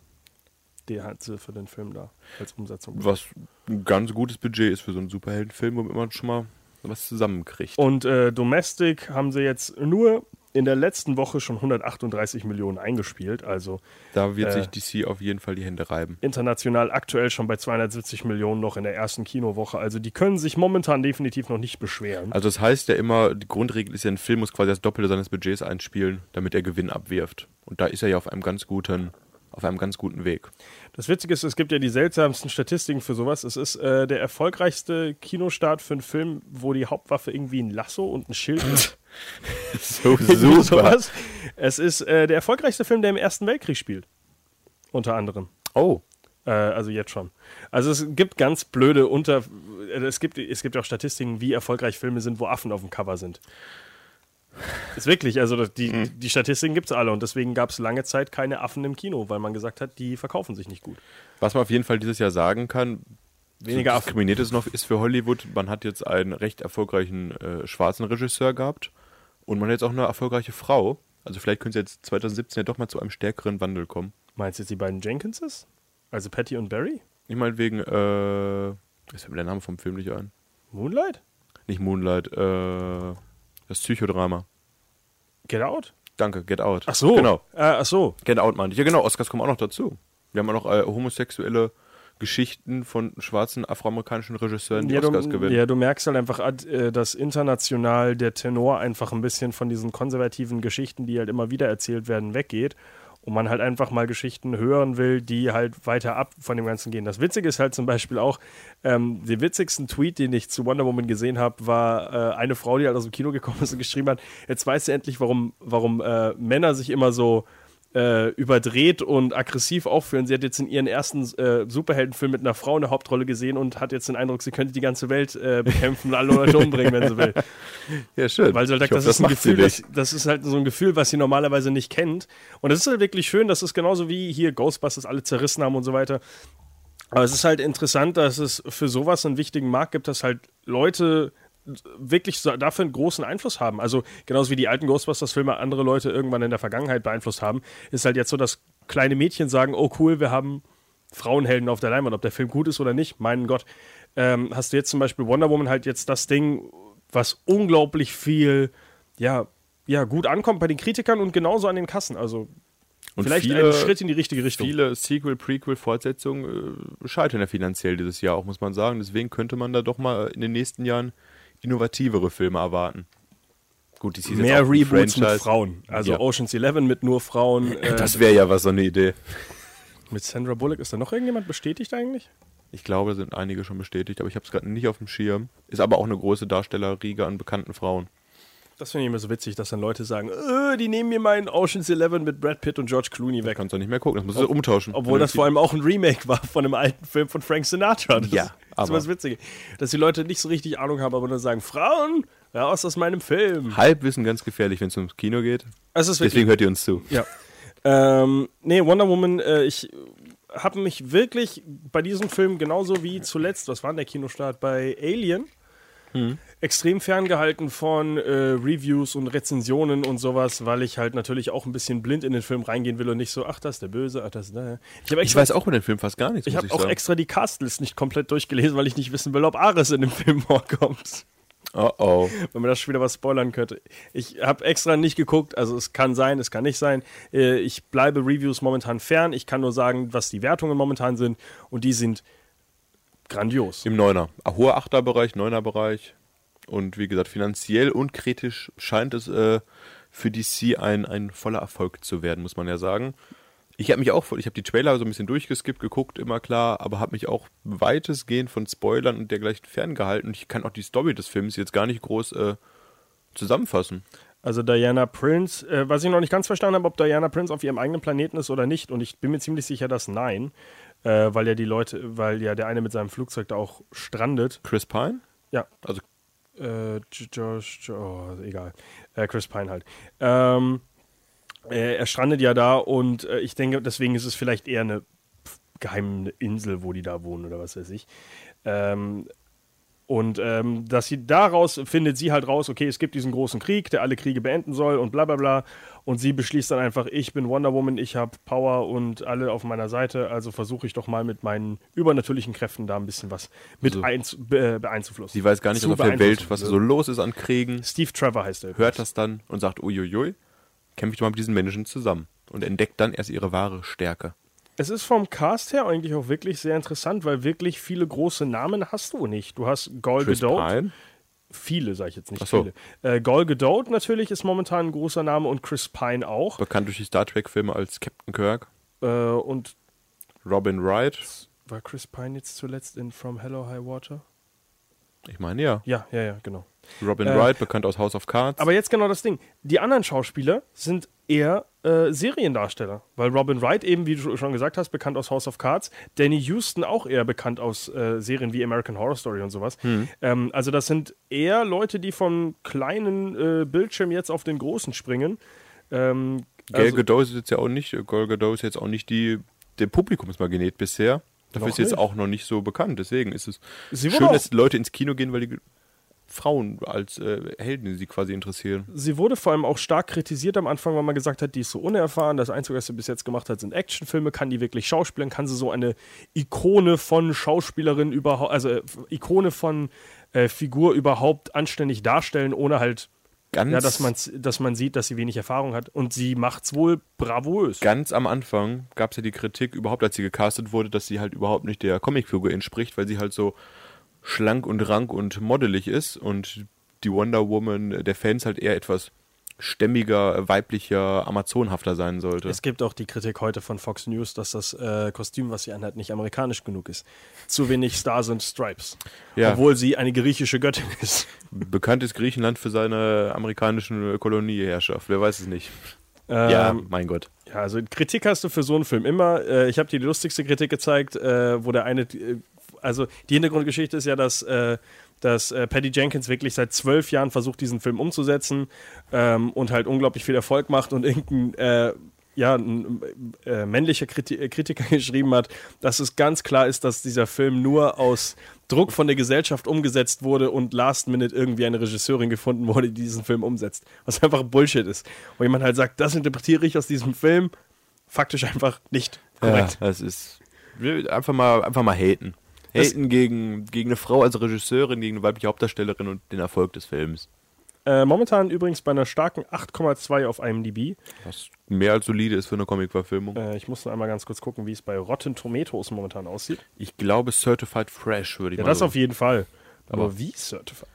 Die hat sie für den Film da als Umsetzung. Was ein ganz gutes Budget ist für so einen Superheldenfilm, womit man schon mal was zusammenkriegt. Und äh, Domestic haben sie jetzt nur in der letzten Woche schon 138 Millionen eingespielt. Also Da wird äh, sich DC auf jeden Fall die Hände reiben. international aktuell schon bei 270 Millionen noch in der ersten Kinowoche. Also die können sich momentan definitiv noch nicht beschweren. Also das heißt ja immer, die Grundregel ist ja, ein Film muss quasi das Doppelte seines Budgets einspielen, damit er Gewinn abwirft. Und da ist er ja auf einem ganz guten, auf einem ganz guten Weg. Das Witzige ist, es gibt ja die seltsamsten Statistiken für sowas. Es ist äh, der erfolgreichste Kinostart für einen Film, wo die Hauptwaffe irgendwie ein Lasso und ein Schild ist. So Irgendwie sowas. Es ist äh, der erfolgreichste Film, der im Ersten Weltkrieg spielt. Unter anderem. Oh, Äh, also jetzt schon. Also es gibt ganz blöde Unter... äh, Es gibt, es gibt auch Statistiken, wie erfolgreich Filme sind, wo Affen auf dem Cover sind. Ist wirklich, also die, Hm. die Statistiken gibt es alle und deswegen gab es lange Zeit keine Affen im Kino, weil man gesagt hat, die verkaufen sich nicht gut. was man auf jeden Fall dieses Jahr sagen kann, Weniger so Affen. diskriminiert es noch ist für Hollywood, man hat jetzt einen recht erfolgreichen äh, schwarzen Regisseur gehabt und man hat jetzt auch eine erfolgreiche Frau. Also vielleicht könnte es jetzt 2017 ja doch mal zu einem stärkeren Wandel kommen. Meinst du jetzt die beiden Jenkinses? Also Patty und Barry? Ich meine wegen, äh, was fällt mir der Name vom Film nicht ein? Moonlight? Nicht Moonlight, äh, das Psychodrama. Get Out? Danke, Get Out. Ach so. Genau. Äh, ach so. Get Out meinte ich. Ja, genau, Oscars kommen auch noch dazu. Wir haben auch noch äh, homosexuelle Geschichten von schwarzen afroamerikanischen Regisseuren, die Ja Oscars du, gewinnen. ja, du merkst halt einfach, äh, dass international der Tenor einfach ein bisschen von diesen konservativen Geschichten, die halt immer wieder erzählt werden, weggeht. Und man halt einfach mal Geschichten hören will, die halt weiter ab von dem Ganzen gehen. Das Witzige ist halt zum Beispiel auch, ähm, den witzigsten Tweet, den ich zu Wonder Woman gesehen habe, war äh, eine Frau, die halt aus dem Kino gekommen ist und geschrieben hat, jetzt weißt du endlich, warum, warum äh, Männer sich immer so äh, überdreht und aggressiv aufführen. Sie hat jetzt in ihren ersten äh, Superheldenfilm mit einer Frau eine Hauptrolle gesehen und hat jetzt den Eindruck, sie könnte die ganze Welt äh, bekämpfen und alle Leute umbringen, wenn sie will. ja, schön. Weil sie halt sagt, das ist ein Gefühl, das, das ist halt so ein Gefühl, was sie normalerweise nicht kennt. Und das ist halt wirklich schön, das ist genauso wie hier Ghostbusters alle zerrissen haben und so weiter. Aber es ist halt interessant, dass es für sowas einen wichtigen Markt gibt, dass halt Leute wirklich so dafür einen großen Einfluss haben. Also genauso wie die alten Ghostbusters-Filme andere Leute irgendwann in der Vergangenheit beeinflusst haben, ist halt jetzt so, dass kleine Mädchen sagen, oh cool, wir haben Frauenhelden auf der Leinwand, ob der Film gut ist oder nicht, meinen Gott. Ähm, hast du jetzt zum Beispiel Wonder Woman halt jetzt das Ding, was unglaublich viel ja, ja, gut ankommt bei den Kritikern und genauso an den Kassen. Also Und vielleicht viele, ein Schritt in die richtige Richtung. viele Sequel, Prequel, Fortsetzungen äh, scheitern ja finanziell dieses Jahr auch, muss man sagen. Deswegen könnte man da doch mal in den nächsten Jahren innovativere Filme erwarten. Gut, die jetzt Mehr ein Reboots mit. Frauen. Also Ja. Ocean's Eleven mit nur Frauen. Äh, Das wäre ja was so eine Idee. mit Sandra Bullock. Ist da noch irgendjemand bestätigt eigentlich? Ich glaube, da sind einige schon bestätigt, aber ich habe es gerade nicht auf dem Schirm. Ist aber auch eine große Darstellerriege an bekannten Frauen. Das finde ich immer so witzig, dass dann Leute sagen, äh, die nehmen mir meinen Ocean's Eleven mit Brad Pitt und George Clooney weg. Kannst du nicht mehr gucken, das musst du umtauschen. Obwohl das vor allem auch ein Remake war von einem alten Film von Frank Sinatra. Das Ja, ist aber- was Witzige. Dass die Leute nicht so richtig Ahnung haben, aber dann sagen, Frauen, raus aus meinem Film. Halbwissen ganz gefährlich, wenn es ums Kino geht. Ist Deswegen hört ihr uns zu. ja. Ähm, nee, Wonder Woman, äh, ich habe mich wirklich bei diesem Film genauso wie zuletzt, was war denn der Kinostart bei Alien, extrem ferngehalten von äh, Reviews und Rezensionen und sowas, weil ich halt natürlich auch ein bisschen blind in den Film reingehen will und nicht so, ach, das ist der Böse, ach, das ist der. Ich habe Ich weiß auch über den Film fast gar nichts, Ich habe auch sagen. extra die Castlist nicht komplett durchgelesen, weil ich nicht wissen will, ob Ares in dem Film vorkommt. Oh oh. Wenn man das schon wieder was spoilern könnte. Ich habe extra nicht geguckt, also es kann sein, es kann nicht sein. Äh, Ich bleibe Reviews momentan fern. Ich kann nur sagen, was die Wertungen momentan sind und die sind grandios. Im Neuner. Ah, Hoher Achterbereich, Neuner-Bereich. Und wie gesagt, finanziell und kritisch scheint es äh, für DC ein, ein voller Erfolg zu werden, muss man ja sagen. Ich habe mich auch, voll- ich habe die Trailer so ein bisschen durchgeskippt, geguckt, immer klar, aber habe mich auch weitestgehend von Spoilern und dergleichen ferngehalten. Und ich kann auch die Story des Films jetzt gar nicht groß äh, zusammenfassen. Also Diana Prince, äh, was ich noch nicht ganz verstanden habe, ob Diana Prince auf ihrem eigenen Planeten ist oder nicht. Und ich bin mir ziemlich sicher, dass nein. Äh, weil ja die Leute, weil ja der eine mit seinem Flugzeug da auch strandet. Chris Pine? Ja, Also äh, Josh, oh, egal. Äh, Chris Pine halt. Ähm, äh, er strandet ja da und äh, ich denke, deswegen ist es vielleicht eher eine geheime Insel, wo die da wohnen oder was weiß ich. Ähm, und ähm, dass sie daraus findet sie halt raus, okay, es gibt diesen großen Krieg, der alle Kriege beenden soll und bla bla bla. Und sie beschließt dann einfach, ich bin Wonder Woman, ich habe Power und alle auf meiner Seite, also versuche ich doch mal mit meinen übernatürlichen Kräften da ein bisschen was mit So. einz be beeinzuflussen. sie weiß gar nicht, auf der Welt, beeinflussen. was so los ist an Kriegen. Steve Trevor heißt er. hört das dann und sagt, uiuiui, kämpfe ich doch mal mit diesen Menschen zusammen. Und entdeckt dann erst ihre wahre Stärke. Es ist vom Cast her eigentlich auch wirklich sehr interessant, weil wirklich viele große Namen hast du nicht. Du hast Chris Gadot. Viele, sage ich jetzt nicht Ach so. viele. Äh, Gal Gadot natürlich ist momentan ein großer Name und Chris Pine auch. bekannt durch die Star Trek-Filme als Captain Kirk, Äh, und Robin Wright, war Chris Pine jetzt zuletzt in From Hello High Water? ich meine ja. Ja, ja, ja, genau. Robin Äh, Wright, bekannt aus House of Cards. Aber jetzt genau das Ding. Die anderen Schauspieler sind eher äh, Seriendarsteller. Weil Robin Wright eben, wie du schon gesagt hast, bekannt aus House of Cards. Danny Houston auch eher bekannt aus äh, Serien wie American Horror Story und sowas. Ähm, also das sind eher Leute, die vom kleinen äh, Bildschirm jetzt auf den großen springen. Ähm, Gal also- Gadot ist jetzt ja auch nicht, Gal Gadot ist jetzt auch nicht die, der Publikumsmagnet bisher. Dafür ist jetzt nicht. auch noch nicht so bekannt. Deswegen ist es schön, dass Leute ins Kino gehen, weil die Frauen als äh, Helden die sie quasi interessieren. Sie wurde vor allem auch stark kritisiert am Anfang, weil man gesagt hat, die ist so unerfahren. Das Einzige, was sie bis jetzt gemacht hat, sind Actionfilme. Kann die wirklich schauspielen? Kann sie so eine Ikone von Schauspielerin überhaupt, also äh, Ikone von äh, Figur überhaupt anständig darstellen, ohne halt, Ganz, ja, dass, man's, dass man sieht, dass sie wenig Erfahrung hat. Und sie macht's wohl bravourös. ganz am Anfang gab es ja die Kritik, überhaupt als sie gecastet wurde, dass sie halt überhaupt nicht der Comicfigur entspricht, weil sie halt so schlank und rank und moddelig ist und die Wonder Woman der Fans halt eher etwas stämmiger, weiblicher, amazonhafter sein sollte. Es gibt auch die Kritik heute von Fox News, dass das äh, Kostüm, was sie anhat, nicht amerikanisch genug ist. Zu wenig Stars und Stripes. Ja. Obwohl sie eine griechische Göttin ist. Bekannt ist Griechenland für seine amerikanischen Kolonieherrschaft, wer weiß es nicht. Ähm, ja, mein Gott. Ja, also Kritik hast du für so einen Film immer. Äh, ich habe dir die lustigste Kritik gezeigt, äh, wo der eine, äh, also die Hintergrundgeschichte ist ja, dass, äh, dass äh, Patty Jenkins wirklich seit zwölf Jahren versucht, diesen Film umzusetzen ähm, und halt unglaublich viel Erfolg macht und irgendein äh, ja, ein äh, männlicher Kriti äh, Kritiker geschrieben hat, dass es ganz klar ist, dass dieser Film nur aus Druck von der Gesellschaft umgesetzt wurde und last minute irgendwie eine Regisseurin gefunden wurde, die diesen Film umsetzt. Was einfach Bullshit ist. Wo jemand halt sagt, das interpretiere ich aus diesem Film, faktisch einfach nicht korrekt. Ja, das ist einfach mal, einfach mal haten. Haten gegen, gegen eine Frau als Regisseurin, gegen eine weibliche Hauptdarstellerin und den Erfolg des Films. Äh, momentan übrigens bei einer starken 8,2 auf IMDb. Was mehr als solide ist für eine Comic-Verfilmung. Äh, ich muss nur einmal ganz kurz gucken, wie es bei Rotten Tomatoes momentan aussieht. Ich glaube, Certified Fresh würde ich Ja, mal das so. auf jeden Fall. Aber, Aber- wie Certified?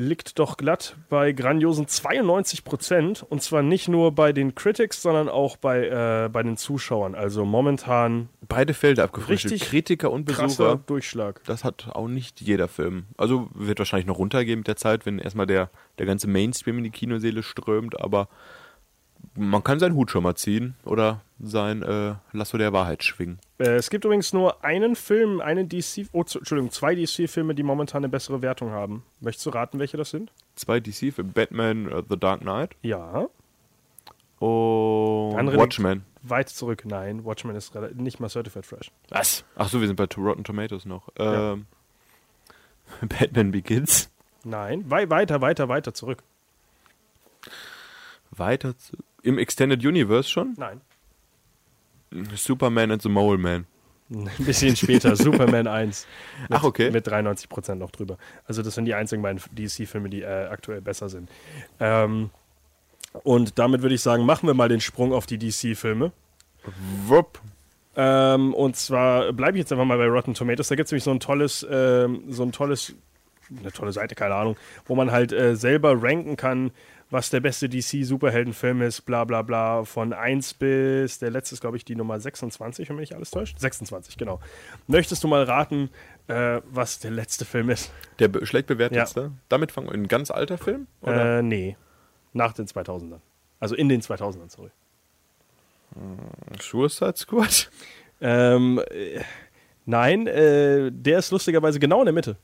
Liegt doch glatt bei grandiosen 92 Prozent. Und zwar nicht nur bei den Critics, sondern auch bei, äh, bei den Zuschauern. Also momentan Beide Felder abgefrühstückt. Richtig Kritiker und Besucher. Durchschlag. Das hat auch nicht jeder Film. Also wird wahrscheinlich noch runtergehen mit der Zeit, wenn erstmal der, der ganze Mainstream in die Kinoseele strömt, aber man kann seinen Hut schon mal ziehen oder sein äh, Lasso der Wahrheit schwingen. Äh, es gibt übrigens nur einen Film, einen DC, oh, Entschuldigung, zwei DC-Filme, die momentan eine bessere Wertung haben. Möchtest du raten, welche das sind? Zwei DC für Batman äh, The Dark Knight Ja. und Andere Watchmen. Weit zurück. Nein, Watchmen ist nicht mal Certified Fresh. Was? Ach so, wir sind bei Rotten Tomatoes noch. Ja. Ähm, Batman Begins. Nein, wei weiter, weiter, weiter zurück. Weiter zu, im Extended Universe schon? Nein. Superman and the Mole Man. Ein bisschen später, Superman 1. Mit, Ach, okay. Mit 93% noch drüber. Also das sind die einzigen beiden DC-Filme, die äh, aktuell besser sind. Ähm, und damit würde ich sagen, machen wir mal den Sprung auf die DC-Filme. Wupp. Ähm, und zwar bleibe ich jetzt einfach mal bei Rotten Tomatoes. Da gibt es nämlich so ein tolles, ähm, so ein tolles, eine tolle Seite, keine Ahnung, wo man halt äh, selber ranken kann, was der beste DC-Superheldenfilm ist, bla bla bla, von 1 bis, der letzte ist, glaube ich, die Nummer 26, wenn mich alles täuscht. 26, genau. Möchtest du mal raten, äh, was der letzte Film ist? Der be schlecht bewertetste. Damit fangen wir ein ganz alter Film? Äh, nee, nach den 2000ern. Also in den 2000ern, sorry. Suicide Squad? Ähm, äh, nein, äh, der ist lustigerweise genau in der Mitte.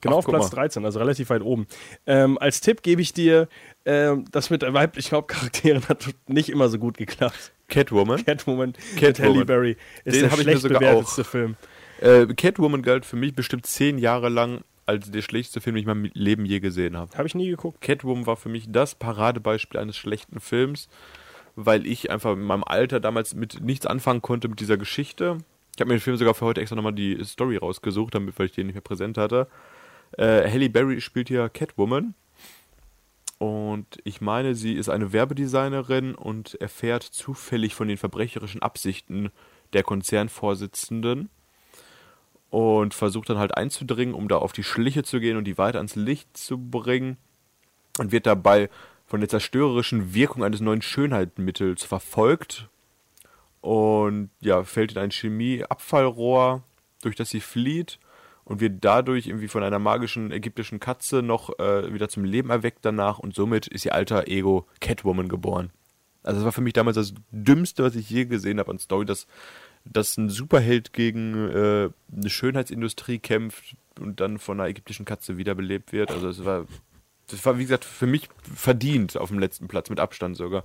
Genau Ach, auf Platz mal. 13, also relativ weit oben. Ähm, als Tipp gebe ich dir, ähm, das mit der weiblichen Hauptcharakteren hat nicht immer so gut geklappt. Catwoman. Catwoman, Catwoman. Halle Berry ist Den der schlecht sogar bewertetste Film. Äh, Catwoman galt für mich bestimmt zehn Jahre lang als der schlechteste Film, den ich in meinem Leben je gesehen habe. Habe ich nie geguckt. Catwoman war für mich das Paradebeispiel eines schlechten Films, weil ich einfach in meinem Alter damals mit nichts anfangen konnte mit dieser Geschichte. Ich habe mir den Film sogar für heute extra nochmal die Story rausgesucht, damit, weil ich den nicht mehr präsent hatte. Äh, Halle Berry spielt hier Catwoman. Und ich meine, sie ist eine Werbedesignerin und erfährt zufällig von den verbrecherischen Absichten der Konzernvorsitzenden und versucht dann halt einzudringen, um da auf die Schliche zu gehen und die weiter ans Licht zu bringen und wird dabei von der zerstörerischen Wirkung eines neuen Schönheitsmittels verfolgt und ja, fällt in ein Chemieabfallrohr, durch das sie flieht und wird dadurch irgendwie von einer magischen ägyptischen Katze noch äh, wieder zum Leben erweckt danach und somit ist ihr alter Ego Catwoman geboren. Also das war für mich damals das Dümmste, was ich je gesehen habe an Story, dass, dass ein Superheld gegen äh, eine Schönheitsindustrie kämpft und dann von einer ägyptischen Katze wiederbelebt wird. Also es war, das war wie gesagt für mich verdient auf dem letzten Platz, mit Abstand sogar.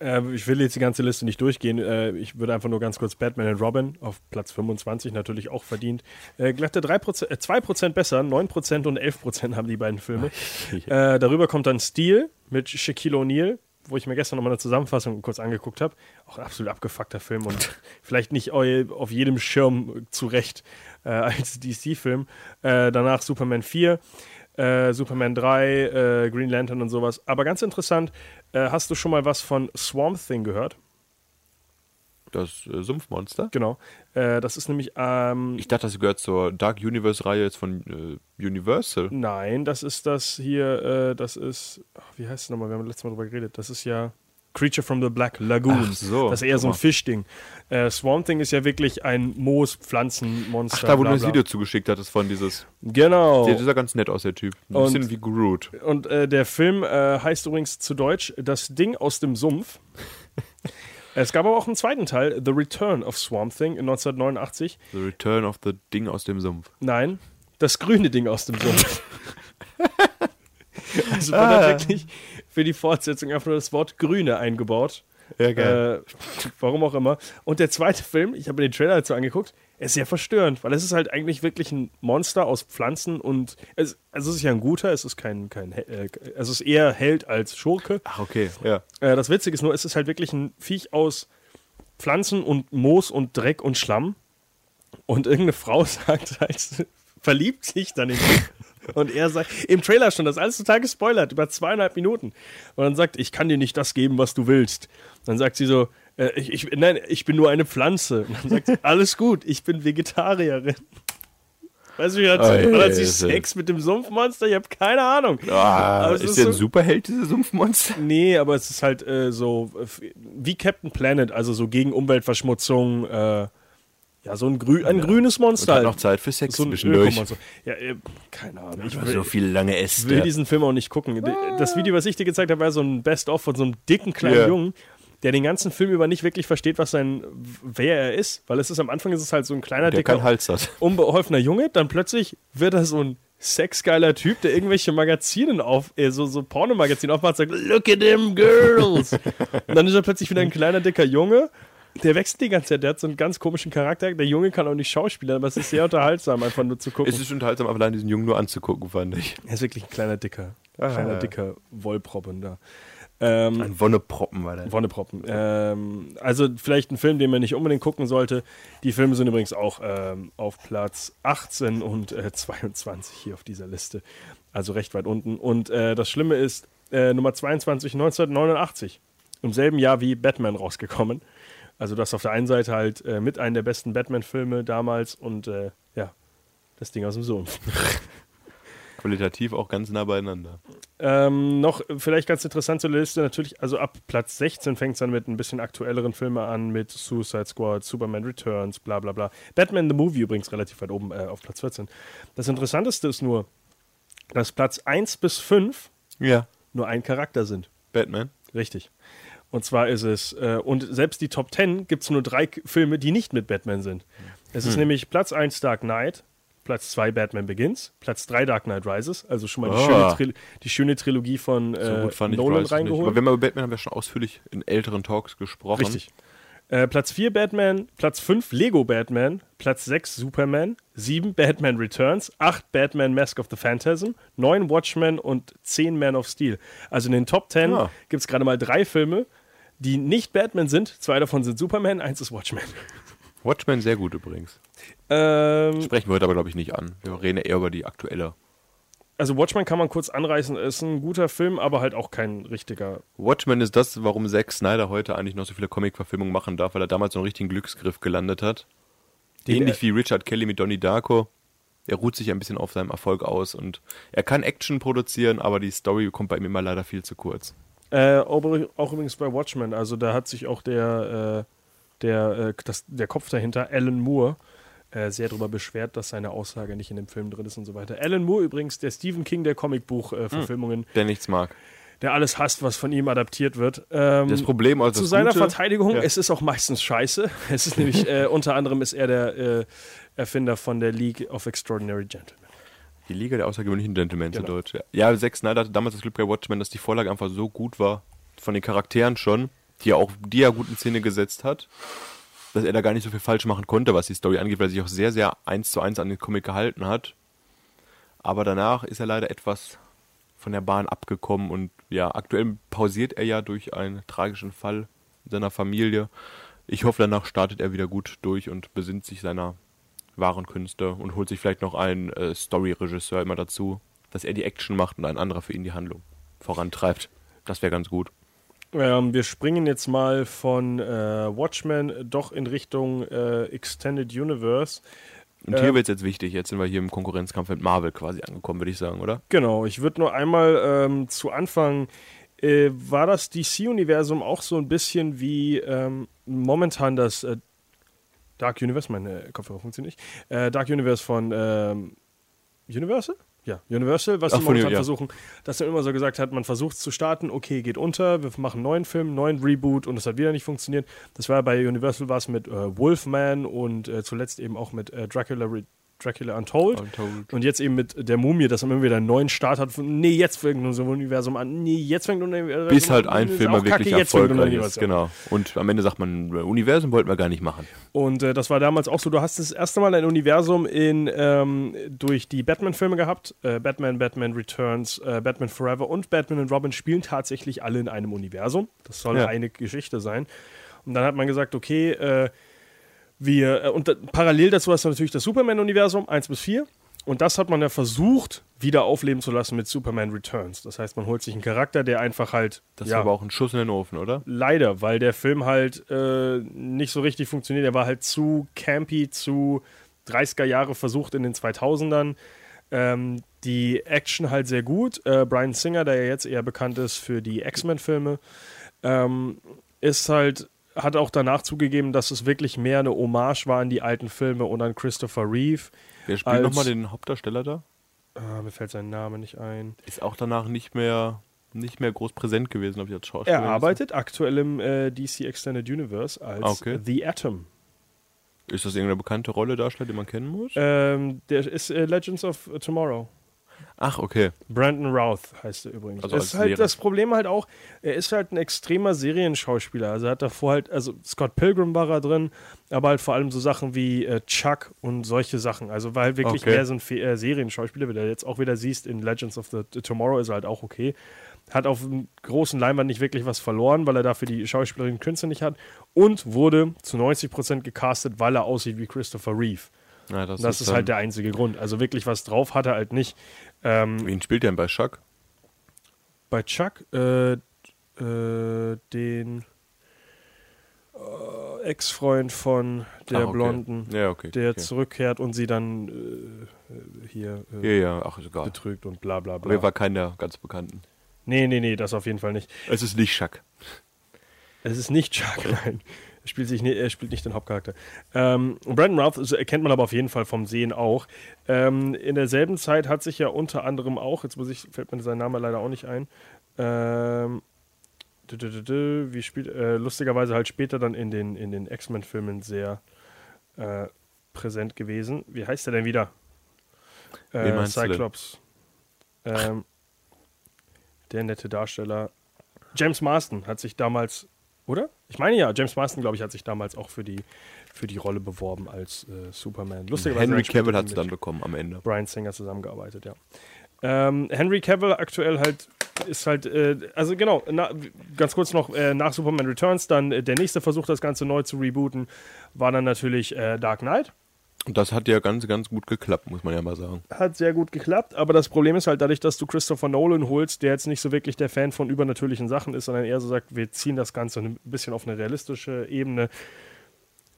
Äh, ich will jetzt die ganze Liste nicht durchgehen. Äh, ich würde einfach nur ganz kurz Batman und Robin auf Platz 25 natürlich auch verdient. Äh, glatte 3%, äh, 2% besser, 9% und 11% haben die beiden Filme. äh, darüber kommt dann Steel mit Shaquille O'Neal, wo ich mir gestern nochmal eine Zusammenfassung kurz angeguckt habe. Auch ein absolut abgefuckter Film und vielleicht nicht auf jedem Schirm zurecht äh, als DC-Film. Äh, danach Superman 4. Äh, Superman 3, äh, Green Lantern und sowas. Aber ganz interessant, äh, hast du schon mal was von Swamp Thing gehört? Das äh, Sumpfmonster. Genau. Äh, das ist nämlich, ähm, Ich dachte, das gehört zur Dark Universe-Reihe jetzt von äh, Universal. nein, das ist das hier, äh, das ist, ach, wie heißt es nochmal? Wir haben letztes Mal drüber geredet. Das ist ja Creature from the Black Lagoon. Ach so, Das ist eher so ein. Fischding. Äh, Swamp Thing ist ja wirklich ein Moos-Pflanzenmonster. Ach, da, wo bla, du das bla. Video zugeschickt hattest von dieses. Genau. Der sah ganz nett aus, der Typ. Ein Und- bisschen wie Groot. Und äh, der Film äh, heißt übrigens zu Deutsch Das Ding aus dem Sumpf. es gab aber auch einen zweiten Teil, The Return of Swamp Thing in 1989. The Return of the Ding aus dem Sumpf. Nein, das grüne Ding aus dem Sumpf. also Ah. wirklich für die Fortsetzung einfach nur das Wort Grüne eingebaut. Ja, Äh, warum auch immer. Und der zweite Film, ich habe mir den Trailer dazu angeguckt, ist sehr verstörend, weil es ist halt eigentlich wirklich ein Monster aus Pflanzen und es, also es ist ja ein guter, es ist kein, kein äh, es ist eher Held als Schurke. Ach, okay, ja. Äh, das Witzige ist nur, es ist halt wirklich ein Viech aus Pflanzen und Moos und Dreck und Schlamm. Und irgendeine Frau sagt halt, verliebt sich dann in Und er sagt, im Trailer schon, das ist alles total gespoilert, über zweieinhalb Minuten. Und dann sagt, ich kann dir nicht das geben, was du willst. Dann sagt sie so, äh, ich, ich, nein, ich bin nur eine Pflanze. Und dann sagt sie, alles gut, ich bin Vegetarierin. Weißt du, wie hat Oh, hat sie. Sex mit dem Sumpfmonster? Ich habe keine Ahnung. Ah, ist, ist der ein so- Superheld, dieser Sumpfmonster? Nee, aber es ist halt äh, so äh, wie Captain Planet, also so gegen Umweltverschmutzung. Äh, ja, so ein, grü ein grünes Monster. Und hat halt. noch Zeit für Sex so ein zwischendurch. Ja, äh, keine Ahnung. Ich So will, viele lange will Äste. diesen Film auch nicht gucken. Das Video, was ich dir gezeigt habe, war so ein Best-of von so einem dicken kleinen Ja. Jungen, der den ganzen Film über nicht wirklich versteht, was sein, wer er ist. Weil es ist am Anfang ist es halt so ein kleiner, Der dicker, Hals hat. unbeholfener Junge, dann plötzlich wird er so ein sexgeiler Typ, der irgendwelche Magazinen auf, äh, so, so Pornomagazine aufmacht und sagt, look at them girls. und dann ist er plötzlich wieder ein kleiner, dicker Junge. Der wächst die ganze Zeit, der hat so einen ganz komischen Charakter. Der Junge kann auch nicht schauspielern, aber es ist sehr unterhaltsam, einfach nur zu gucken. Es ist unterhaltsam, aber allein diesen Jungen nur anzugucken, fand ich. er ist wirklich ein kleiner, dicker, Ah. kleiner, dicker Wollproppen da. Ähm, Ein Wonneproppen war der. Wonneproppen. Ähm, also vielleicht ein Film, den man nicht unbedingt gucken sollte. Die Filme sind übrigens auch ähm, auf Platz 18 und äh, 22 hier auf dieser Liste. Also recht weit unten. Und äh, das Schlimme ist, äh, Nummer 22 1989. Im selben Jahr wie Batman rausgekommen. Also das auf der einen Seite halt äh, mit einem der besten Batman-Filme damals und äh, ja, das Ding aus dem Sumpf. Qualitativ auch ganz nah beieinander. Ähm, noch vielleicht ganz interessant zur Liste, natürlich, also ab Platz 16 fängt es dann mit ein bisschen aktuelleren Filmen an, mit Suicide Squad, Superman Returns, bla bla bla. Batman the Movie übrigens relativ weit oben äh, auf Platz 14. Das Interessanteste ist nur, dass Platz 1 bis 5 Ja. nur ein Charakter sind. Batman. Richtig. Und zwar ist es, äh, und selbst die Top 10 gibt es nur drei Filme, die nicht mit Batman sind. Es Hm. ist nämlich Platz 1 Dark Knight, Platz 2 Batman Begins, Platz 3 Dark Knight Rises, also schon mal die, Ah. schöne, Tril die schöne Trilogie von So äh, ich Nolan nicht. Aber reingeholt. wenn wir über Batman haben wir schon ausführlich in älteren Talks gesprochen. Richtig. Äh, Platz 4 Batman, Platz 5 Lego Batman, Platz 6 Superman, 7 Batman Returns, 8 Batman Mask of the Phantasm, 9 Watchmen und 10 Man of Steel. Also in den Top 10 Ah. gibt es gerade mal drei Filme, die nicht Batman sind. Zwei davon sind Superman, eins ist Watchmen. Watchmen sehr gut übrigens. Ähm, Sprechen wir heute aber, glaube ich, nicht an. Wir reden eher über die aktuelle. also Watchmen kann man kurz anreißen, ist ein guter Film, aber halt auch kein richtiger. Watchmen ist das, warum Zack Snyder heute eigentlich noch so viele Comic-Verfilmungen machen darf, weil er damals so einen richtigen Glücksgriff gelandet hat. Den Ähnlich wie Richard Kelly mit Donnie Darko. Er ruht sich ein bisschen auf seinem Erfolg aus und er kann Action produzieren, aber die Story kommt bei ihm immer leider viel zu kurz. Äh, auch, auch übrigens bei Watchmen, also da hat sich auch der, äh, der, äh, das, der Kopf dahinter, Alan Moore, äh, sehr darüber beschwert, dass seine Aussage nicht in dem Film drin ist und so weiter. Alan Moore übrigens, der Stephen King der Comicbuch-Verfilmungen, Der nichts mag. der alles hasst, was von ihm adaptiert wird. Ähm, Das Problem, also zu das seiner Gute- Verteidigung, Ja. es ist auch meistens scheiße. Es ist nämlich, äh, unter anderem ist er der äh, Erfinder von der League of Extraordinary Gentlemen. Die Liga der außergewöhnlichen Gentlemen zu Genau. Deutsch. Ja. ja, Zack Snyder hatte damals das Glück bei Watchmen, dass die Vorlage einfach so gut war, von den Charakteren schon, die er auch, die er gut in Szene gesetzt hat, dass er da gar nicht so viel falsch machen konnte, was die Story angeht, weil er sich auch sehr, sehr eins zu eins an den Comic gehalten hat. Aber danach ist er leider etwas von der Bahn abgekommen und ja, aktuell pausiert er ja durch einen tragischen Fall in seiner Familie. Ich hoffe, danach startet er wieder gut durch und besinnt sich seiner wahren Künste und holt sich vielleicht noch einen äh, Story-Regisseur immer dazu, dass er die Action macht und ein anderer für ihn die Handlung vorantreibt. Das wäre ganz gut. Ähm, wir springen jetzt mal von äh, Watchmen doch in Richtung äh, Extended Universe. Und hier wird es jetzt wichtig. Jetzt sind wir hier im Konkurrenzkampf mit Marvel quasi angekommen, würde ich sagen, oder? Genau, ich würde nur einmal ähm, zu Anfang, äh, war das DC-Universum auch so ein bisschen wie ähm, momentan das äh, Dark Universe, meine Kopfhörer funktionieren nicht, äh, Dark Universe von ähm, Universal? Ja, Universal, was Ach, sie momentan ja. versuchen, dass er immer so gesagt hat, man versucht zu starten, okay, geht unter, wir machen einen neuen Film, einen neuen Reboot und es hat wieder nicht funktioniert. Das war bei Universal was mit äh, Wolfman und äh, zuletzt eben auch mit äh, Dracula, Re Dracula Untold. Untold. Und jetzt eben mit der Mumie, dass man immer wieder einen neuen Start hat. Von, nee, jetzt fängt unser Universum an. Nee, jetzt fängt unser Universum Bis halt ein Film mal wirklich kacke, erfolgreich ist. An. Genau. Und am Ende sagt man, äh, Universum wollten wir gar nicht machen. Und äh, das war damals auch so, du hast das erste Mal ein Universum in, ähm, durch die Batman-Filme gehabt. Äh, Batman, Batman Returns, äh, Batman Forever und Batman und Robin spielen tatsächlich alle in einem Universum. Das soll Ja. eine Geschichte sein. Und dann hat man gesagt, okay, äh, wir, äh, und da, parallel dazu hast du natürlich das Superman-Universum, 1 bis 4. und das hat man ja versucht, wieder aufleben zu lassen mit Superman Returns. Das heißt, man holt sich einen Charakter, der einfach halt. Das ja, war aber auch ein Schuss in den Ofen, oder? Leider, weil der Film halt äh, nicht so richtig funktioniert. Er war halt zu campy, zu 30er Jahre versucht in den 2000ern. Ähm, die Action halt sehr gut. Äh, Brian Singer, der ja jetzt eher bekannt ist für die X-Men-Filme, ähm, ist halt, hat auch danach zugegeben, dass es wirklich mehr eine Hommage war an die alten Filme und an Christopher Reeve. Wer spielt nochmal den Hauptdarsteller da? Ah, mir fällt sein Name nicht ein. Ist auch danach nicht mehr, nicht mehr groß präsent gewesen, ob ich als Schauspieler. Er arbeitet aktuell im äh, DC Extended Universe als Ah, okay. The Atom. Ist das irgendeine bekannte Rolle Darsteller, die man kennen muss? Ähm, der ist äh, Legends of Tomorrow. Ach, okay. Brandon Routh heißt er übrigens. Also ist halt das Problem halt auch, er ist halt ein extremer Serienschauspieler. Also er hat davor halt, also Scott Pilgrim war er drin, aber halt vor allem so Sachen wie äh, Chuck und solche Sachen. Also war halt wirklich Okay. mehr so ein Fe äh, Serienschauspieler, wie du jetzt auch wieder siehst in Legends of the Tomorrow ist er halt auch okay. Hat auf einem großen Leinwand nicht wirklich was verloren, weil er dafür die Schauspielerin Künste nicht hat und wurde zu 90% gecastet, weil er aussieht wie Christopher Reeve. Ja, das, Das ist halt ähm, der einzige Grund. Also wirklich was drauf hat er halt nicht. Ähm, Wen spielt der denn bei Chuck? bei Chuck äh, äh, den äh, Ex-Freund von der Ah, okay. Blonden, Ja, okay. der okay. zurückkehrt und sie dann äh, hier Ja, äh, ja, ach, ist egal. betrügt und bla bla Aber er bla. war keiner ganz bekannten. Nee, nee, nee, das auf jeden Fall nicht. Es ist nicht Chuck. Es ist nicht Chuck, nein. Er spielt, sich nicht, er spielt nicht den Hauptcharakter. Ähm, Brandon Routh ist- kennt man aber auf jeden Fall vom Sehen auch. Ähm, in derselben Zeit hat sich ja unter anderem auch, jetzt muss ich, fällt mir sein Name leider auch nicht ein, ähm, wie spielt, äh, lustigerweise halt später dann in den, in den X-Men-Filmen sehr äh, präsent gewesen. Wie heißt der denn wieder? Äh? Cyclops. Ähm, der nette Darsteller. James Marston hat sich damals, oder? Ich meine ja, James Marston, glaube ich, hat sich damals auch für die, für die Rolle beworben als äh, Superman. Lustigerweise Henry Cavill hat es mit dann bekommen am Ende. Brian Singer zusammengearbeitet, ja. Ähm, Henry Cavill aktuell halt ist halt, äh, also genau, na, ganz kurz noch, äh, nach Superman Returns, dann äh, der nächste Versuch, das Ganze neu zu rebooten, war dann natürlich äh, Dark Knight. Und das hat ja ganz, ganz gut geklappt, muss man ja mal sagen. Hat sehr gut geklappt, aber das Problem ist halt dadurch, dass du Christopher Nolan holst, der jetzt nicht so wirklich der Fan von übernatürlichen Sachen ist, sondern eher so sagt, wir ziehen das Ganze ein bisschen auf eine realistische Ebene,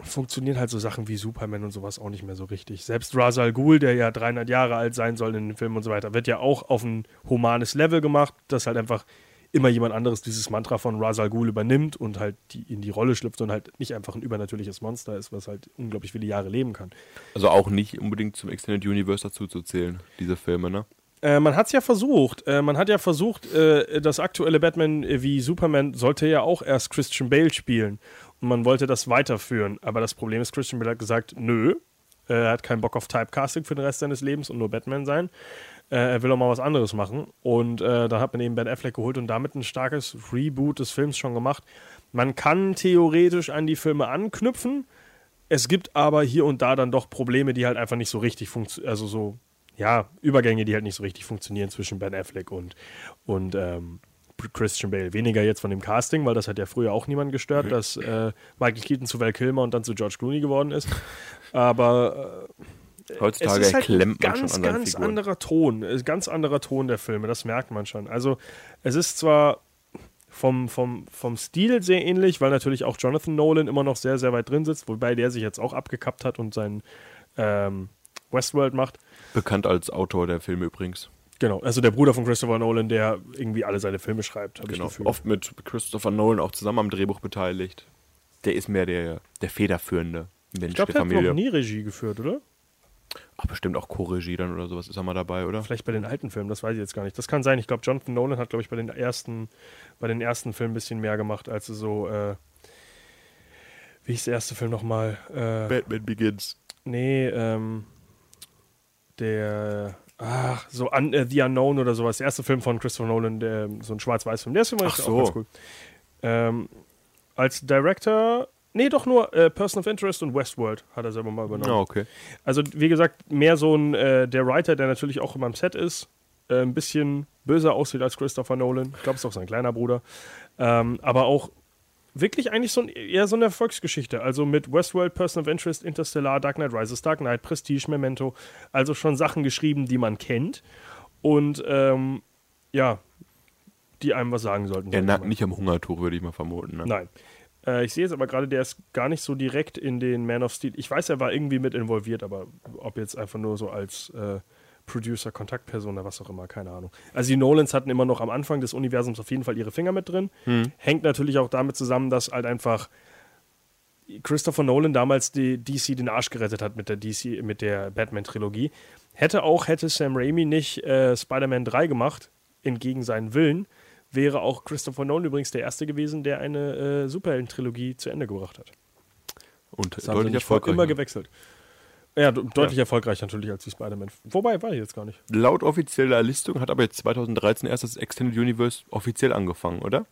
funktionieren halt so Sachen wie Superman und sowas auch nicht mehr so richtig. Selbst Ra's al Ghul, der ja 300 Jahre alt sein soll in den Filmen und so weiter, wird ja auch auf ein humanes Level gemacht, dass halt einfach immer jemand anderes dieses Mantra von Ra's al Ghul übernimmt und halt die, in die Rolle schlüpft und halt nicht einfach ein übernatürliches Monster ist, was halt unglaublich viele Jahre leben kann. Also auch nicht unbedingt zum Extended Universe dazu zu zählen, diese Filme, ne? Äh, man hat es ja versucht. Äh, man hat ja versucht, äh, das aktuelle Batman äh, wie Superman sollte ja auch erst Christian Bale spielen. Und man wollte das weiterführen. Aber das Problem ist, Christian Bale hat gesagt, nö, äh, er hat keinen Bock auf Typecasting für den Rest seines Lebens und nur Batman sein. Äh, er will auch mal was anderes machen. Und äh, da hat man eben Ben Affleck geholt und damit ein starkes Reboot des Films schon gemacht. Man kann theoretisch an die Filme anknüpfen. Es gibt aber hier und da dann doch Probleme, die halt einfach nicht so richtig funktionieren. Also so, ja, Übergänge, die halt nicht so richtig funktionieren zwischen Ben Affleck und, und ähm, Christian Bale. Weniger jetzt von dem Casting, weil das hat ja früher auch niemanden gestört, dass äh, Michael Keaton zu Val Kilmer und dann zu George Clooney geworden ist. Aber äh, Heutzutage es ist halt ein klemmt man ganz, schon an seinen ganz Figuren. anderer Ton, äh, ganz anderer Ton der Filme, das merkt man schon. Also es ist zwar vom, vom, vom Stil sehr ähnlich, weil natürlich auch Jonathan Nolan immer noch sehr, sehr weit drin sitzt, wobei der sich jetzt auch abgekappt hat und sein ähm, Westworld macht. Bekannt als Autor der Filme übrigens. Genau, also der Bruder von Christopher Nolan, der irgendwie alle seine Filme schreibt, Genau. ich. Oft mit Christopher Nolan auch zusammen am Drehbuch beteiligt. Der ist mehr der, der federführende Mensch ich glaube, der der hat Familie. noch nie Regie geführt, oder? Ach, bestimmt auch Co-Regie dann oder sowas ist er mal dabei, oder? Vielleicht bei den alten Filmen, das weiß ich jetzt gar nicht. Das kann sein. Ich glaube, Jonathan Nolan hat, glaube ich, bei den ersten, bei den ersten Filmen ein bisschen mehr gemacht, als so, äh, wie hieß der erste Film nochmal? Äh, Batman Begins. nee, ähm, der, ach, so un, äh, The Unknown oder sowas. Der erste Film von Christopher Nolan, der, so ein Schwarz-Weiß-Film. Der ist übrigens Ach auch so. ganz cool. Ähm, als Director, nee, doch nur äh, Person of Interest und Westworld hat er selber mal übernommen. Ah, okay. Also, wie gesagt, mehr so ein äh, der Writer, der natürlich auch immer am Set ist, äh, ein bisschen böser aussieht als Christopher Nolan. Ich glaube, es ist auch sein kleiner Bruder. Ähm, aber auch wirklich eigentlich so ein, eher so eine Erfolgsgeschichte. Also mit Westworld, Person of Interest, Interstellar, Dark Knight Rises, Dark Knight, Prestige, Memento. Also schon Sachen geschrieben, die man kennt. Und ähm, ja, die einem was sagen sollten. Er nagt nicht am Hungertuch, würde ich mal vermuten. Ne? Nein. Äh, ich sehe jetzt aber gerade, der ist gar nicht so direkt in den Man of Steel. Ich weiß, er war irgendwie mit involviert, aber ob jetzt einfach nur so als äh, Producer, Kontaktperson oder was auch immer, keine Ahnung. Also die Nolans hatten immer noch am Anfang des Universums auf jeden Fall ihre Finger mit drin. Hängt natürlich auch damit zusammen, dass halt einfach Christopher Nolan damals die DC den Arsch gerettet hat mit der DC, mit der Batman-Trilogie. Hätte auch, hätte Sam Raimi nicht äh, Spider-Man 3 gemacht, entgegen seinen Willen, wäre auch Christopher Nolan übrigens der Erste gewesen, der eine äh, Superhelden-Trilogie zu Ende gebracht hat. Und Das deutlich erfolgreich. immer gewechselt. Ja, de- deutlich erfolgreicher natürlich als die Spider-Man. Wobei, war ich jetzt gar nicht. Laut offizieller Listung hat aber jetzt 2013 erst das Extended Universe offiziell angefangen, oder?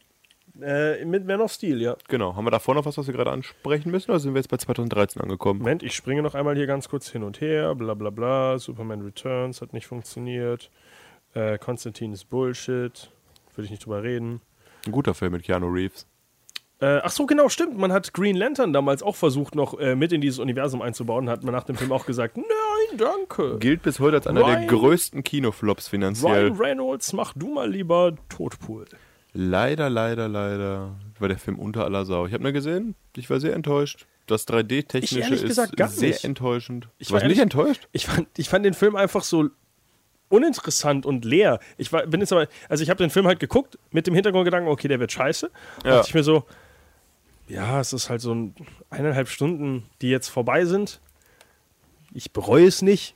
Äh, mit Man of Steel, ja. Genau. Haben wir davor noch was, was wir gerade ansprechen müssen, oder sind wir jetzt bei 2013 angekommen? Moment, ich springe noch einmal hier ganz kurz hin und her. Bla bla bla. Superman Returns hat nicht funktioniert. Äh, Konstantin ist Bullshit. Würde ich nicht drüber reden. Ein guter Film mit Keanu Reeves. Äh, ach so, genau, stimmt. Man hat Green Lantern damals auch versucht, noch äh, mit in dieses Universum einzubauen. Hat man nach dem Film auch gesagt, nein, danke. Gilt bis heute als einer Ryan- der größten Kinoflops finanziell. Ryan Reynolds, mach du mal lieber Todpool. Leider, leider, leider war der Film unter aller Sau. Ich habe ihn gesehen, ich war sehr enttäuscht. Das Ich 3D-Technische ehrlich ist gesagt sehr nicht. enttäuschend. Ich war warst nicht enttäuscht? Ich fand, ich fand den Film einfach so uninteressant und leer. Ich war, bin jetzt aber, also ich habe den Film halt geguckt mit dem Hintergrundgedanken, okay, der wird scheiße. Da Ja. dachte ich mir so, ja, es ist halt so ein, eineinhalb Stunden, die jetzt vorbei sind. Ich bereue es nicht,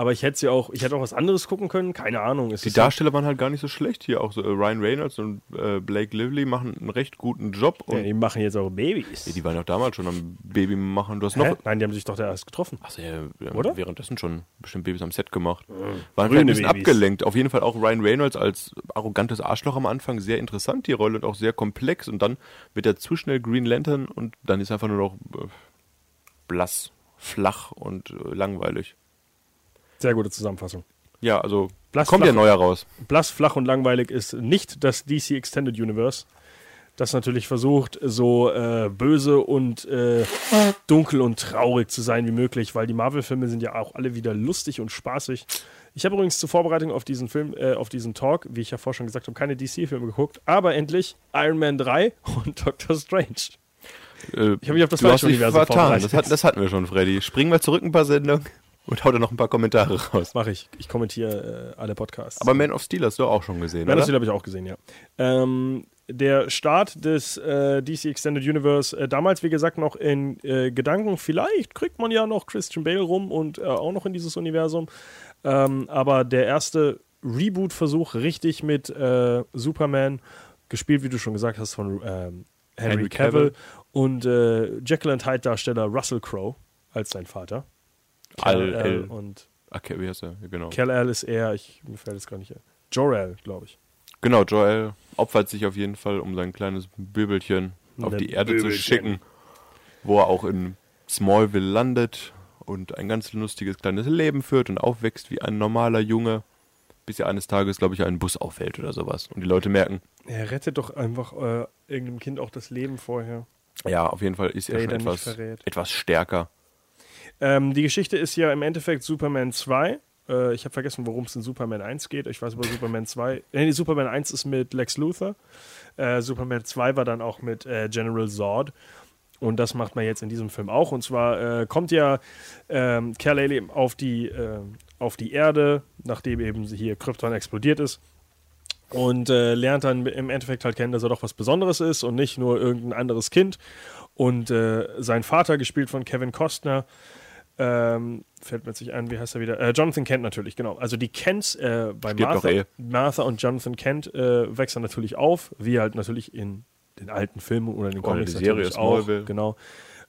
aber ich hätte sie auch, ich hätte auch was anderes gucken können. Keine Ahnung. Die Darsteller waren halt gar nicht so schlecht hier. Auch so äh, Ryan Reynolds und äh, Blake Lively machen einen recht guten Job. Und ja, die machen jetzt auch Babys. Ja, die waren auch damals schon am Baby machen. Du hast Hä? noch. Nein, die haben sich doch da erst getroffen. Achso, ja, wir haben Oder? währenddessen schon bestimmt Babys am Set gemacht. Waren Grüne vielleicht ein bisschen Babys. abgelenkt. Auf jeden Fall auch Ryan Reynolds als arrogantes Arschloch am Anfang. Sehr interessant, die Rolle und auch sehr komplex. Und dann wird er zu schnell Green Lantern und dann ist er einfach nur noch äh, blass, flach und langweilig. Sehr gute Zusammenfassung. Ja, also Blass, kommt ja neuer raus. Blass, flach und langweilig ist nicht das DC Extended Universe, das natürlich versucht, so äh, böse und äh, dunkel und traurig zu sein wie möglich, weil die Marvel-Filme sind ja auch alle wieder lustig und spaßig. Ich habe übrigens zur Vorbereitung auf diesen Film, äh, auf diesen Talk, wie ich ja vorher schon gesagt habe, keine DC-Filme geguckt, aber endlich Iron Man 3 und Doctor Strange. Äh, Ich habe mich auf das dich Fleischuniversum vertan. vorbereitet. Das, hat, das hatten wir schon, Freddy. Springen wir zurück ein paar Sendungen und hau da noch ein paar Kommentare raus. Mache ich. Ich kommentiere äh, alle Podcasts. Aber Man of Steel hast du auch schon gesehen, Man of oder? Steel habe ich auch gesehen, ja. Ähm, der Start des äh, DC Extended Universe, äh, damals wie gesagt noch in äh, Gedanken, vielleicht kriegt man ja noch Christian Bale rum und äh, auch noch in dieses Universum. Ähm, aber der erste Reboot-Versuch richtig mit äh, Superman, gespielt, wie du schon gesagt hast, von ähm, Henry, Henry Cavill, Cavill. und äh, Jekyll and Hyde-Darsteller Russell Crowe als sein Vater. Al- Kal-El El- und Okay, wie heißt er? Ja, Genau. Cal-El ist er, ich, mir fällt es gar nicht. ein. Jor-El, glaube ich. Genau, Joel opfert sich auf jeden Fall, um sein kleines Böbelchen auf die Erde zu Böbelchen. schicken, wo er auch in Smallville landet und ein ganz lustiges kleines Leben führt und aufwächst wie ein normaler Junge, bis er eines Tages, glaube ich, einen Bus auffällt oder sowas. Und die Leute merken, Er rettet doch einfach äh, irgendeinem Kind auch das Leben vorher. ja, auf jeden Fall ist er Der schon etwas, etwas stärker. Ähm, die Geschichte ist ja im Endeffekt Superman 2. Äh, ich habe vergessen, worum es in Superman 1 geht. Ich weiß über Superman 2. Nee, Superman 1 ist mit Lex Luthor. Äh, Superman 2 war dann auch mit äh, General Zod. Und das macht man jetzt in diesem Film auch. Und zwar äh, kommt ja ähm, Kal-El auf die, äh, auf die Erde, nachdem eben hier Krypton explodiert ist. Und äh, lernt dann im Endeffekt halt kennen, dass er doch was Besonderes ist und nicht nur irgendein anderes Kind. Und äh, sein Vater, gespielt von Kevin Costner, ähm, fällt mir nicht ein, wie heißt er wieder? Äh, Jonathan Kent natürlich, genau. Also die Kents äh, bei Stirbt Martha, eh. Martha und Jonathan Kent äh, wechseln natürlich auf, wie halt natürlich in den alten Filmen oder in den Oder Comics die Serie natürlich auch. Genau.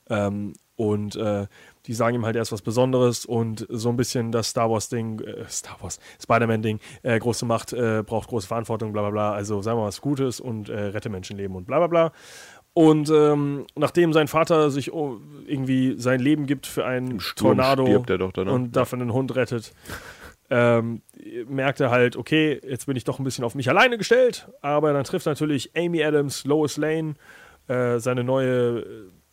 Ähm, und äh, die sagen ihm halt erst was Besonderes und so ein bisschen das Star Wars-Ding, äh, Star Wars, Spider-Man-Ding, äh, große Macht äh, braucht große Verantwortung, bla bla bla. Also sagen wir was Gutes und äh, rette Menschenleben und bla bla bla. Und ähm, nachdem sein Vater sich oh, irgendwie sein Leben gibt für einen Tornado er danach. und dafür einen Hund rettet, ähm, merkt er halt, okay, jetzt bin ich doch ein bisschen auf mich alleine gestellt. Aber dann trifft natürlich Amy Adams, Lois Lane äh, seine neue äh,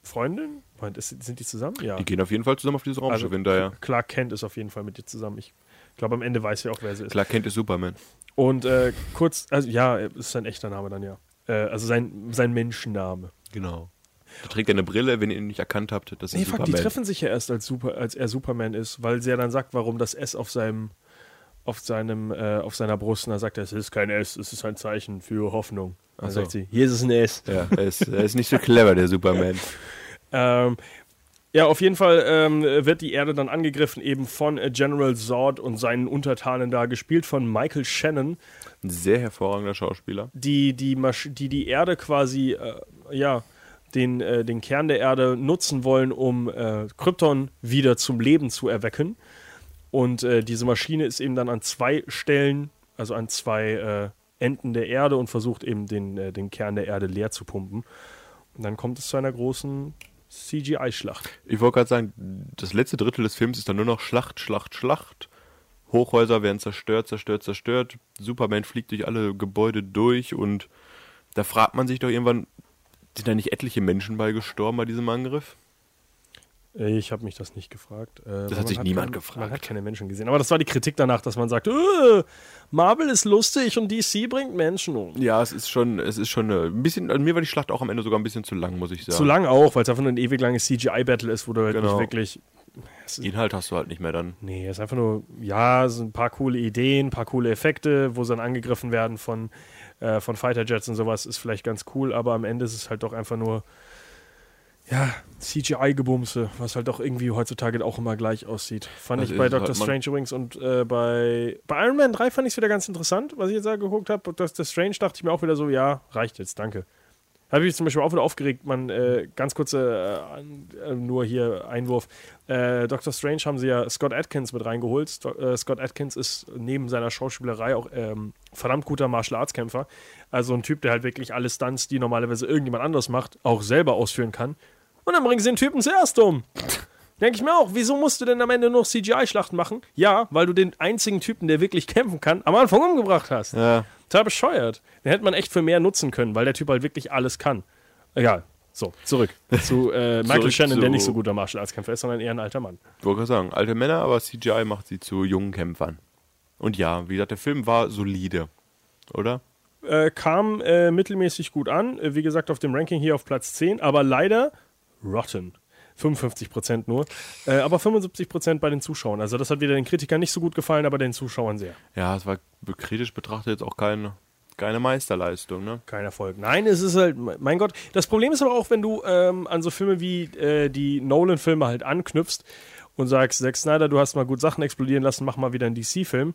Freundin. Ist, sind die zusammen? Ja. Die gehen auf jeden Fall zusammen auf dieses Raumschiff also, hinterher. Clark Kent ist auf jeden Fall mit dir zusammen. Ich glaube, am Ende weiß sie auch, wer sie ist. Clark Kent ist Superman. Und äh, kurz, also ja, ist sein echter Name dann ja. Äh, also sein, sein Menschenname. Genau. Da trägt er eine Brille, wenn ihr ihn nicht erkannt habt. Das ist Nee, fuck, Superman. die treffen sich ja erst, als, Super, als er Superman ist, weil sie ja dann sagt, warum das S auf seinem, auf seinem, äh, auf seiner Brust, und dann sagt er, es ist kein S, es ist ein Zeichen für Hoffnung. Dann so. sagt sie, hier ist es ein S. Ja, er ist, er ist nicht so clever, der Superman. Ähm, ja, auf jeden Fall ähm, wird die Erde dann angegriffen, eben von äh, General Zord und seinen Untertanen da, gespielt von Michael Shannon, Ein sehr hervorragender Schauspieler. die die, Masch die, die Erde quasi, äh, ja, den, äh, den Kern der Erde nutzen wollen, um äh, Krypton wieder zum Leben zu erwecken. Und äh, diese Maschine ist eben dann an zwei Stellen, also an zwei äh, Enden der Erde und versucht eben den, äh, den Kern der Erde leer zu pumpen. Und dann kommt es zu einer großen CGI-Schlacht. Ich wollte gerade sagen, das letzte Drittel des Films ist dann nur noch Schlacht, Schlacht, Schlacht. Hochhäuser werden zerstört, zerstört, zerstört. Superman fliegt durch alle Gebäude durch und da fragt man sich doch irgendwann, sind da nicht etliche Menschen bei gestorben bei diesem Angriff? Ich habe mich das nicht gefragt. äh, weil hat sich niemand keine, gefragt. Man hat keine Menschen gesehen. Aber das war die Kritik danach, dass man sagt, äh, Marvel ist lustig und DC bringt Menschen um. Ja, es ist schon, es ist schon äh, ein bisschen, mir war die Schlacht auch am Ende sogar ein bisschen zu lang, muss ich sagen. Zu lang auch, weil es einfach nur ein ewig langes CGI-Battle ist, wo du halt Genau. nicht wirklich. Inhalt hast du halt nicht mehr dann. nee, es ist einfach nur, ja, es sind ein paar coole Ideen, ein paar coole Effekte, wo sie dann angegriffen werden von, äh, von Fighter-Jets und sowas, ist vielleicht ganz cool, aber am Ende ist es halt doch einfach nur, ja, CGI-Gebumse, was halt doch irgendwie heutzutage auch immer gleich aussieht. Fand Das ich bei Doctor halt, Strange übrigens und äh, bei, bei Iron Man 3 fand ich es wieder ganz interessant, was ich jetzt da geguckt habe. Doctor Strange dachte ich mir auch wieder so, ja, reicht jetzt, danke. Habe ich mich zum Beispiel auch wieder aufgeregt, man, äh, ganz kurze, äh, äh, nur hier Einwurf. Äh, Doctor Strange haben sie ja Scott Atkins mit reingeholt. Sto äh, Scott Atkins ist neben seiner Schauspielerei auch ähm, verdammt guter Martial Arts Kämpfer. Also ein Typ, der halt wirklich alle Stunts, die normalerweise irgendjemand anders macht, auch selber ausführen kann. Und dann bringen sie den Typen zuerst um. Denke ich mir auch, wieso musst du denn am Ende noch CGI-Schlachten machen? Ja, weil du den einzigen Typen, der wirklich kämpfen kann, am Anfang umgebracht hast. Ja. Total bescheuert. Den hätte man echt für mehr nutzen können, weil der Typ halt wirklich alles kann. Egal. So, zurück zu äh, Michael Zurück Shannon, der zu- nicht so guter Martial Arts Kämpfer ist, sondern eher ein alter Mann. Ich wollte sagen, alte Männer, aber CGI macht sie zu jungen Kämpfern. Und ja, wie gesagt, der Film war solide, oder? Äh, kam äh, mittelmäßig gut an. Äh, wie gesagt, auf dem Ranking hier auf Platz 10, aber leider rotten. 55% nur. Äh, aber 75% bei den Zuschauern. Also, das hat wieder den Kritikern nicht so gut gefallen, aber den Zuschauern sehr. Ja, es war kritisch betrachtet jetzt auch keine, keine Meisterleistung, ne? Kein Erfolg. Nein, es ist halt, mein Gott. Das Problem ist aber auch, wenn du ähm, an so Filme wie äh, die Nolan-Filme halt anknüpfst und sagst, Zack Snyder, du hast mal gut Sachen explodieren lassen, mach mal wieder einen DC-Film.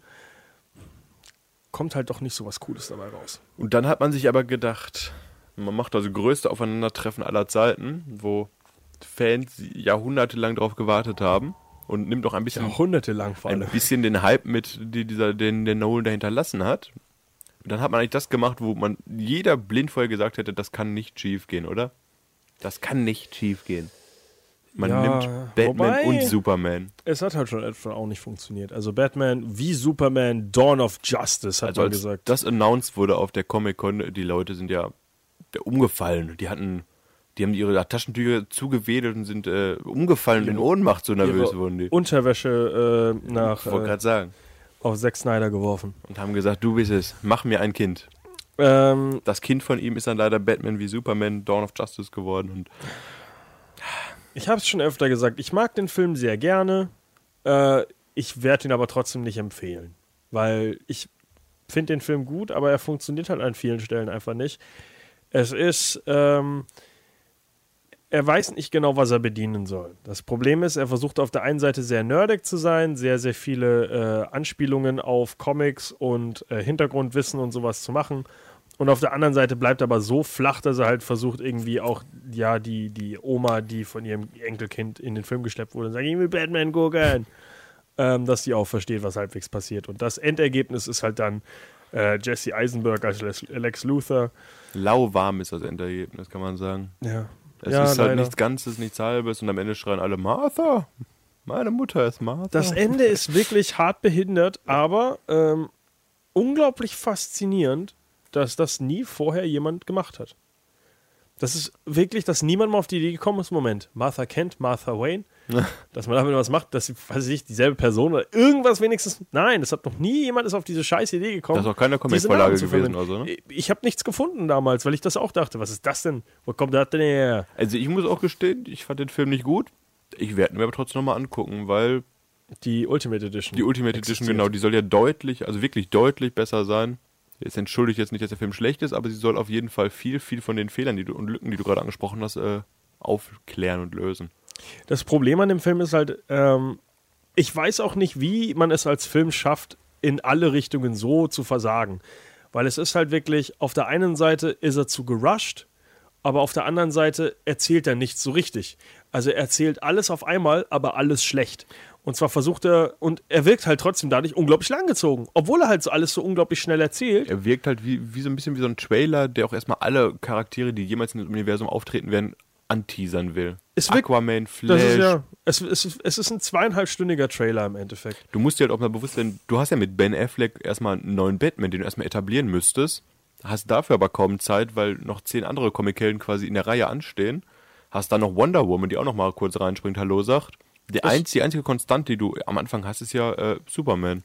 Kommt halt doch nicht so was Cooles dabei raus. Und dann hat man sich aber gedacht, man macht also größte Aufeinandertreffen aller Zeiten, wo Fans jahrhundertelang drauf gewartet haben und nimmt auch ein bisschen, Jahrhundertelang vor ein allem. bisschen den Hype mit, die dieser, den der Nolan da hinterlassen hat. Und dann hat man eigentlich das gemacht, wo man jeder blind vorher gesagt hätte, das kann nicht schief gehen, oder? Das kann nicht schief gehen. Man Ja, nimmt Batman wobei- und Superman. Es hat halt schon etwa auch nicht funktioniert. Also Batman wie Superman, Dawn of Justice, hat Also man als gesagt. das announced wurde auf der Comic-Con, die Leute sind ja umgefallen. Die hatten, die haben ihre Taschentücher zugewedelt und sind äh, umgefallen in Ohnmacht, so nervös Ihre wurden die. Unterwäsche äh, nach Ich wollte äh, gerade sagen. auf Zack Snyder geworfen. Und haben gesagt, du bist es, mach mir ein Kind. Ähm, Das Kind von ihm ist dann leider Batman wie Superman, Dawn of Justice geworden. Und Ich habe es schon öfter gesagt, ich mag den Film sehr gerne. Äh, ich werde ihn aber trotzdem nicht empfehlen. Weil ich finde den Film gut, aber er funktioniert halt an vielen Stellen einfach nicht. Es ist, ähm, er weiß nicht genau, was er bedienen soll. Das Problem ist, er versucht auf der einen Seite sehr nerdig zu sein, sehr, sehr viele äh, Anspielungen auf Comics und äh, Hintergrundwissen und sowas zu machen. Und auf der anderen Seite bleibt er aber so flach, dass er halt versucht, irgendwie auch, ja, die, die Oma, die von ihrem Enkelkind in den Film geschleppt wurde, und sagt, ich will Batman gucken, ähm, dass die auch versteht, was halbwegs passiert. Und das Endergebnis ist halt dann äh, Jesse Eisenberg als Lex, Lex Luthor. lauwarm ist das Endergebnis, kann man sagen. Ja. Es ja, ist halt leider. nichts Ganzes, nichts Halbes und am Ende schreien alle, Martha, meine Mutter ist Martha. Das Ende ist wirklich hart behindert, aber ähm, unglaublich faszinierend, dass das nie vorher jemand gemacht hat. Das ist wirklich, dass niemand mal auf die Idee gekommen ist, Moment, Martha Kent, Martha Wayne, dass man damit was macht, dass sie, weiß ich nicht, dieselbe Person oder irgendwas wenigstens. Nein, das hat noch nie jemand ist auf diese scheiß Idee gekommen. Das ist auch keine Comic-Vorlage gewesen oder so, ne? Ich habe nichts gefunden damals, weil ich das auch dachte, was ist das denn? Wo kommt das denn her? Also ich muss auch gestehen, ich fand den Film nicht gut. Ich werde ihn mir aber trotzdem nochmal angucken, weil Die Ultimate Edition. die Ultimate Edition, existiert. genau, die soll ja deutlich, also wirklich deutlich besser sein. Jetzt entschuldige jetzt nicht, dass der Film schlecht ist, aber sie soll auf jeden Fall viel, viel von den Fehlern die du, und Lücken, die du gerade angesprochen hast, äh, aufklären und lösen. Das Problem an dem Film ist halt, ähm, ich weiß auch nicht, wie man es als Film schafft, in alle Richtungen so zu versagen. Weil es ist halt wirklich, auf der einen Seite ist er zu gerusht, aber auf der anderen Seite erzählt er nichts so richtig. Also er erzählt alles auf einmal, aber alles schlecht. Und zwar versucht er, und er wirkt halt trotzdem dadurch unglaublich langgezogen, obwohl er halt so alles so unglaublich schnell erzählt. Er wirkt halt wie, wie so ein bisschen wie so ein Trailer, der auch erstmal alle Charaktere, die jemals in dem Universum auftreten werden, anteasern will. Es Aquaman, Flash. Das ist ja, es, es, ist- es ist ein zweieinhalbstündiger Trailer im Endeffekt. Du musst dir halt auch mal bewusst sein, du hast ja mit Ben Affleck erstmal einen neuen Batman, den du erstmal etablieren müsstest. Hast dafür aber kaum Zeit, weil noch zehn andere Comichelden quasi in der Reihe anstehen. Hast dann noch Wonder Woman, die auch noch mal kurz reinspringt, Hallo sagt. Die, einz, die einzige Konstante, die du am Anfang hast, ist ja äh, Superman.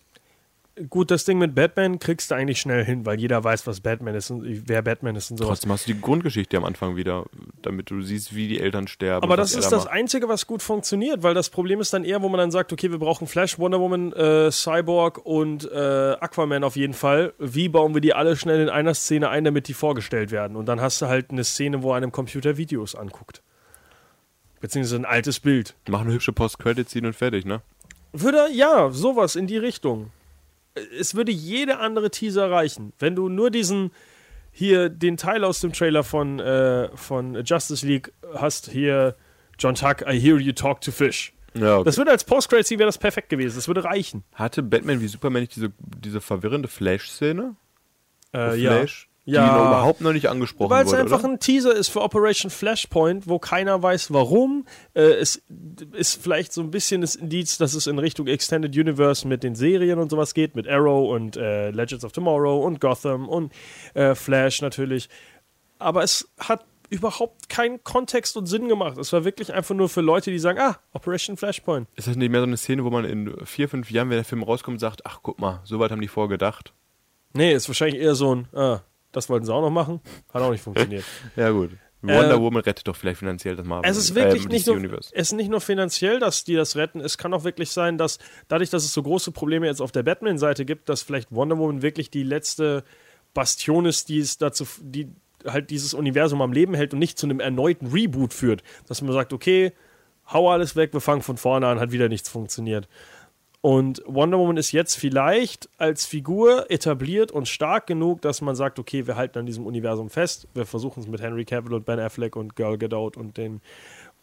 Gut, das Ding mit Batman kriegst du eigentlich schnell hin, weil jeder weiß, was Batman ist und wer Batman ist und sowas. Trotzdem hast du die Grundgeschichte am Anfang wieder, damit du siehst, wie die Eltern sterben. Aber das ist da das macht. Einzige, was gut funktioniert, weil das Problem ist dann eher, wo man dann sagt, okay, wir brauchen Flash, Wonder Woman, äh, Cyborg und äh, Aquaman auf jeden Fall. Wie bauen wir die alle schnell in einer Szene ein, damit die vorgestellt werden? Und dann hast du halt eine Szene, wo einem Computer Videos anguckt. Beziehungsweise ein altes Bild. Mach eine hübsche Post-Credit-Scene und fertig, ne? Würde, ja, sowas in die Richtung. Es würde jede andere Teaser reichen. Wenn du nur diesen, hier, den Teil aus dem Trailer von, äh, von Justice League hast, hier, John Tuck, I hear you talk to fish. Ja, okay. Das würde als Post-Credit-Scene wäre das perfekt gewesen. Das würde reichen. Hatte Batman wie Superman nicht diese, diese verwirrende Flash-Szene? Äh, Flash? Die Ja. noch überhaupt noch nicht angesprochen Weil es einfach oder? ein Teaser ist für Operation Flashpoint, wo keiner weiß, warum. Äh, es ist vielleicht so ein bisschen das Indiz, dass es in Richtung Extended Universe mit den Serien und sowas geht, mit Arrow und äh, Legends of Tomorrow und Gotham und äh, Flash natürlich. Aber es hat überhaupt keinen Kontext und Sinn gemacht. Es war wirklich einfach nur für Leute, die sagen, ah, Operation Flashpoint. Ist das nicht mehr so eine Szene, wo man in vier, fünf Jahren, wenn der Film rauskommt, sagt, ach guck mal, so weit haben die vorgedacht. Nee, ist wahrscheinlich eher so ein, ah, das wollten sie auch noch machen. Hat auch nicht funktioniert. Ja gut. Wonder Äh, Woman rettet doch vielleicht finanziell das Marvel Es ist wirklich äh, nicht, nur, Universe. es ist nicht nur finanziell, dass die das retten. Es kann auch wirklich sein, dass dadurch, dass es so große Probleme jetzt auf der Batman-Seite gibt, dass vielleicht Wonder Woman wirklich die letzte Bastion ist, die es dazu, die halt dieses Universum am Leben hält und nicht zu einem erneuten Reboot führt. Dass man sagt, okay, hau alles weg, wir fangen von vorne an, hat wieder nichts funktioniert. Und Wonder Woman ist jetzt vielleicht als Figur etabliert und stark genug, dass man sagt, okay, wir halten an diesem Universum fest. Wir versuchen es mit Henry Cavill und Ben Affleck und Girl Gadot und den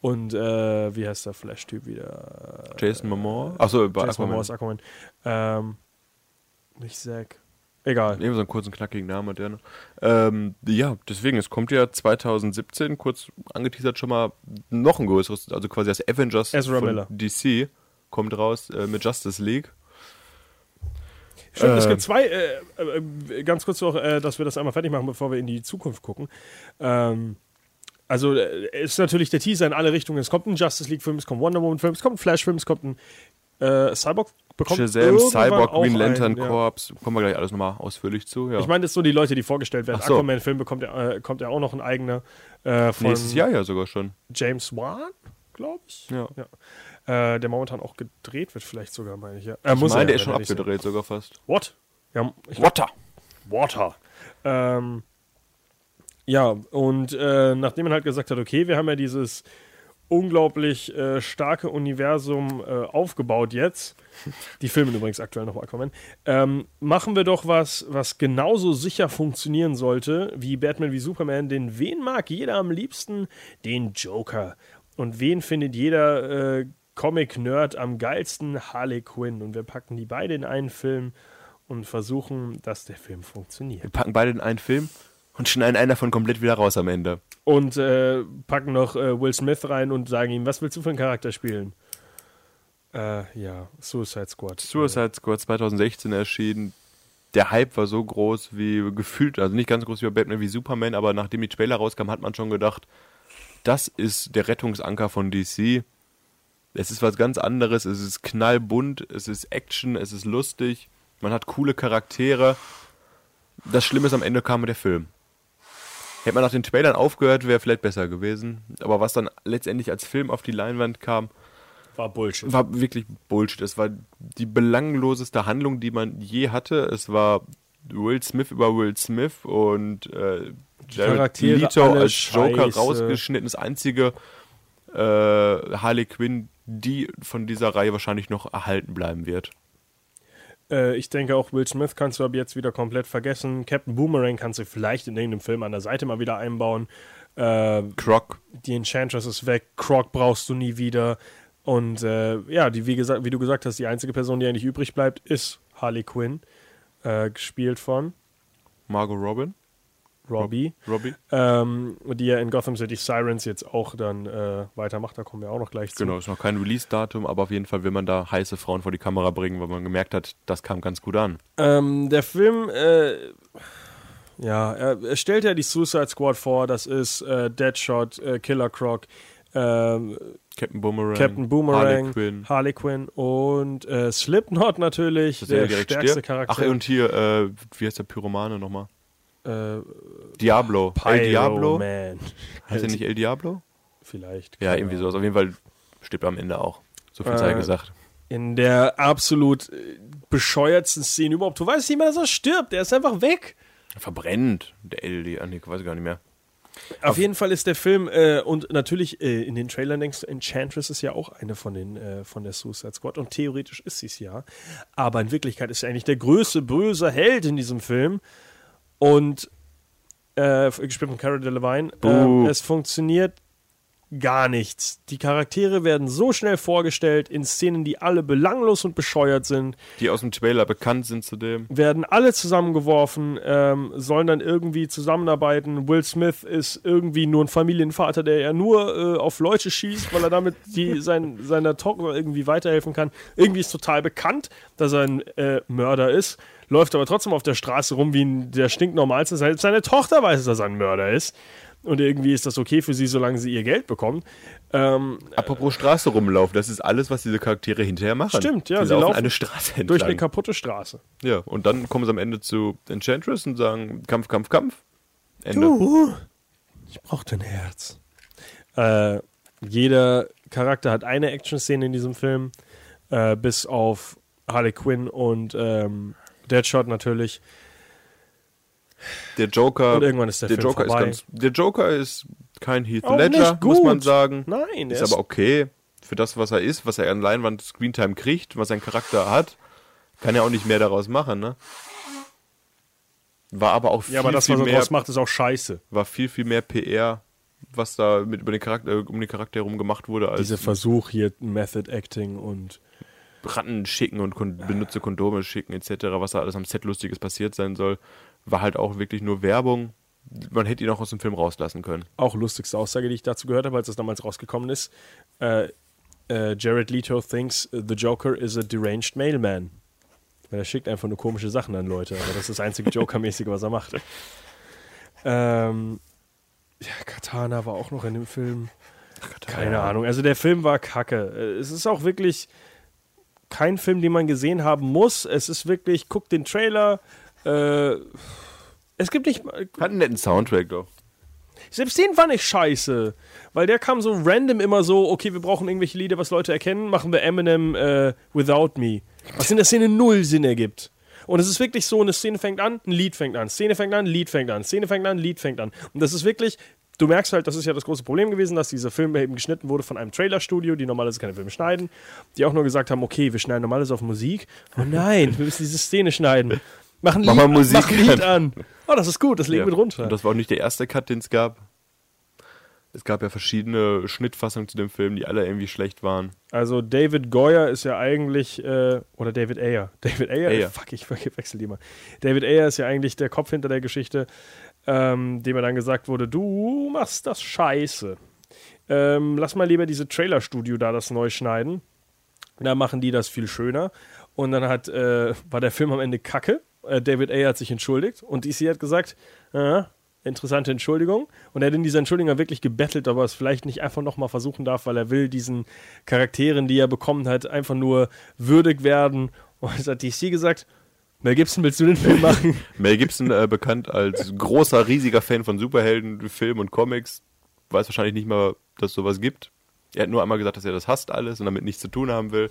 und äh, wie heißt der Flash-Typ wieder? Jason Momoa? Achso, bei Jason Momoa ist Aquaman. Ähm, nicht Zack. Egal. Irgendwie so einen kurzen, knackigen Namen der noch. Ähm, ja, deswegen, es kommt ja 2017, kurz angeteasert schon mal, noch ein größeres, also quasi das Avengers Ezra von Miller. DC kommt raus äh, mit Justice League. Stimmt, es Ähm. gibt zwei, äh, äh, ganz kurz noch, äh, dass wir das einmal fertig machen, bevor wir in die Zukunft gucken. Ähm, also äh, ist natürlich der Teaser in alle Richtungen. Es kommt ein Justice League-Film, es kommt Wonder Woman-Film, es kommt ein Flash-Film, es kommt ein äh, Cyborg bekommt Shazam, Cyborg, Green einen, Lantern ja. Corps, kommen wir gleich alles nochmal ausführlich zu. Ja. Ich meine, das sind so die Leute, die vorgestellt werden. So. Aquaman-Film bekommt ja, äh, kommt ja auch noch ein eigener äh, von Nächstes Jahr ja sogar schon. James Wan, glaube ich. Ja. Äh, der momentan auch gedreht wird, vielleicht sogar, meine ich. Ja. Äh, Ich muss meine, er der ist schon abgedreht sogar fast. What? Ja, Water! Water. Ähm, ja, und äh, nachdem man halt gesagt hat, okay, wir haben ja dieses unglaublich äh, starke Universum äh, aufgebaut jetzt, die filmen übrigens aktuell noch Aquaman, ähm, machen wir doch was, was genauso sicher funktionieren sollte wie Batman wie Superman, denn wen mag jeder am liebsten? Den Joker. Und wen findet jeder äh, Comic-Nerd am geilsten? Harley Quinn. Und wir packen die beide in einen Film und versuchen, dass der Film funktioniert. Wir packen beide in einen Film und schneiden einen davon komplett wieder raus am Ende. Und äh, packen noch äh, Will Smith rein und sagen ihm, was willst du für einen Charakter spielen? Äh, ja, Suicide Squad. Suicide Squad 2016 erschienen. der Hype war so groß wie gefühlt, also nicht ganz groß wie Batman wie Superman, aber nachdem die Trailer rauskam, hat man schon gedacht, das ist der Rettungsanker von DC. Es ist was ganz anderes, es ist knallbunt, es ist Action, es ist lustig, man hat coole Charaktere. Das Schlimme ist, am Ende kam der Film. Hätte man nach den Trailern aufgehört, wäre vielleicht besser gewesen. Aber was dann letztendlich als Film auf die Leinwand kam, War Bullshit. war wirklich Bullshit. Es war die belangloseste Handlung, die man je hatte. Es war Will Smith über Will Smith und äh, Jared Leto als Joker scheiße. rausgeschnitten. Das einzige äh, Harley Quinn, die von dieser Reihe wahrscheinlich noch erhalten bleiben wird. Äh, ich denke auch, Will Smith kannst du ab jetzt wieder komplett vergessen. Captain Boomerang kannst du vielleicht in irgendeinem Film an der Seite mal wieder einbauen. Äh, Croc, die Enchantress ist weg, Croc brauchst du nie wieder. Und äh, ja, die, wie, gesagt, wie du gesagt hast, die einzige Person, die eigentlich übrig bleibt, ist Harley Quinn, äh, gespielt von Margot Robin, Robbie, Robbie. ähm, die ja in Gotham City Sirens jetzt auch dann äh, weitermacht. Da kommen wir auch noch gleich zu. Genau, ist noch kein Release-Datum, aber auf jeden Fall will man da heiße Frauen vor die Kamera bringen, weil man gemerkt hat, das kam ganz gut an. Ähm, der Film, äh, ja, er, er stellt ja die Suicide Squad vor. Das ist äh, Deadshot, äh, Killer Croc, ähm, Captain Boomerang, Captain Boomerang, Harley Quinn. Harley Quinn und äh, Slipknot natürlich, der er stärkste stirbt. Charakter. Ach, und hier, äh, wie heißt der Pyromane nochmal? Äh, Diablo. El Diablo? Man. Heißt er nicht El Diablo? Vielleicht. Ja, irgendwie sowas. Auf jeden Fall stirbt er am Ende auch. So viel sei Äh, gesagt. In der absolut äh, bescheuertsten Szene überhaupt. Du weißt nicht mehr, dass er stirbt. Er ist einfach weg. Verbrennt. Der El Diablo. Nee, weiß ich gar nicht mehr. Auf jeden Fall ist der Film äh, und natürlich äh, in den Trailern denkst du, Enchantress ist ja auch eine von den äh, von der Suicide Squad und theoretisch ist sie es ja, aber in Wirklichkeit ist sie eigentlich der größte böse Held in diesem Film und äh, gespielt von Cara Delevingne. Ähm, es funktioniert gar nichts. Die Charaktere werden so schnell vorgestellt in Szenen, die alle belanglos und bescheuert sind Die aus dem Trailer bekannt sind zudem. werden alle zusammengeworfen, ähm, sollen dann irgendwie zusammenarbeiten. Will Smith ist irgendwie nur ein Familienvater, der ja nur äh, auf Leute schießt, weil er damit die, sein, seiner Tochter irgendwie weiterhelfen kann. Irgendwie ist total bekannt, dass er ein äh, Mörder ist, läuft aber trotzdem auf der Straße rum wie ein, der stinknormalste. Selbst seine Tochter weiß, dass er ein Mörder ist. Und irgendwie ist das okay für sie, solange sie ihr Geld bekommt. Ähm, Apropos Straße rumlaufen, das ist alles, was diese Charaktere hinterher machen. Stimmt, ja, Sie, sie laufen, laufen eine Straße entlang. durch eine kaputte Straße. ja, und dann kommen sie am Ende zu Enchantress und sagen Kampf, Kampf, Kampf. Ende. Du, ich brauch dein Herz. Äh, jeder Charakter hat eine Action-Szene in diesem Film, äh, bis auf Harley Quinn und ähm, Deadshot natürlich. Der Joker, Und irgendwann ist der Film Joker vorbei. ist ganz, der Joker ist kein Heath Auch Ledger, muss man sagen. Nein, der ist aber okay für das, was er ist, was er an Leinwand Screentime kriegt, was sein Charakter hat, kann er auch nicht mehr daraus machen, ne? War aber auch viel, Ja, aber das, viel was er mehr, draus macht, ist auch scheiße. war viel, viel mehr PR, was da mit über den Charakter, um den Charakter herum gemacht wurde, als Dieser Versuch hier, Method Acting und Ratten schicken und kon benutze Kondome schicken etc., was da alles am Set Lustiges passiert sein soll, war halt auch wirklich nur Werbung. Man hätte ihn auch aus dem Film rauslassen können. auch lustigste Aussage, die ich dazu gehört habe, als das damals rausgekommen ist. Äh, äh, Jared Leto thinks the Joker is a deranged mailman. Weil er schickt einfach nur komische Sachen an Leute. Aber das ist das einzige Joker-mäßige, was er macht. Ähm, ja, Katana war auch noch in dem Film. Keine Ahnung. Also der Film war kacke. Äh, Es ist auch wirklich kein Film, den man gesehen haben muss. Es ist wirklich, guck den Trailer. Äh, es gibt nicht. Hat einen netten Soundtrack doch. Selbst den fand ich scheiße. Weil der kam so random immer so, okay, wir brauchen irgendwelche Lieder, was Leute erkennen, machen wir Eminem äh, Without Me. Was in der Szene null Sinn ergibt. Und es ist wirklich so, eine Szene fängt an, ein Lied fängt an, Szene fängt an, Lied fängt an, Szene fängt an, Lied fängt an. Und das ist wirklich, du merkst halt, das ist ja das große Problem gewesen, dass dieser Film eben geschnitten wurde von einem Trailerstudio, die normalerweise keine Filme schneiden, die auch nur gesagt haben, okay, wir schneiden normalerweise auf Musik. Oh nein, wir müssen diese Szene schneiden. Machen Mach Lied, mal Musik mach ein Lied an. Oh, das ist gut, das legen wir drunter. Und das war auch nicht der erste Cut, den es gab. Es gab ja verschiedene Schnittfassungen zu dem Film, die alle irgendwie schlecht waren. Also David Goyer ist ja eigentlich, äh, oder David Ayer. David Ayer? Ayer. Fuck, ich wechsel die mal. David Ayer ist ja eigentlich der Kopf hinter der Geschichte, ähm, dem er dann gesagt wurde, du machst das scheiße. Ähm, lass mal lieber diese Trailer-Studio da das neu schneiden. Da machen die das viel schöner. Und dann hat, äh, war der Film am Ende kacke. Äh, David A. hat sich entschuldigt und DC hat gesagt, äh, interessante Entschuldigung. Und er hat in dieser Entschuldigung wirklich gebettelt, ob er es vielleicht nicht einfach nochmal versuchen darf, weil er will diesen Charakteren, die er bekommen hat, einfach nur würdig werden. Und es hat DC gesagt, Mel Gibson, willst du den Film machen? Mel Gibson, äh, bekannt als großer, riesiger Fan von Superhelden, Film und Comics, weiß wahrscheinlich nicht mal, dass es sowas gibt. Er hat nur einmal gesagt, dass er das hasst alles und damit nichts zu tun haben will.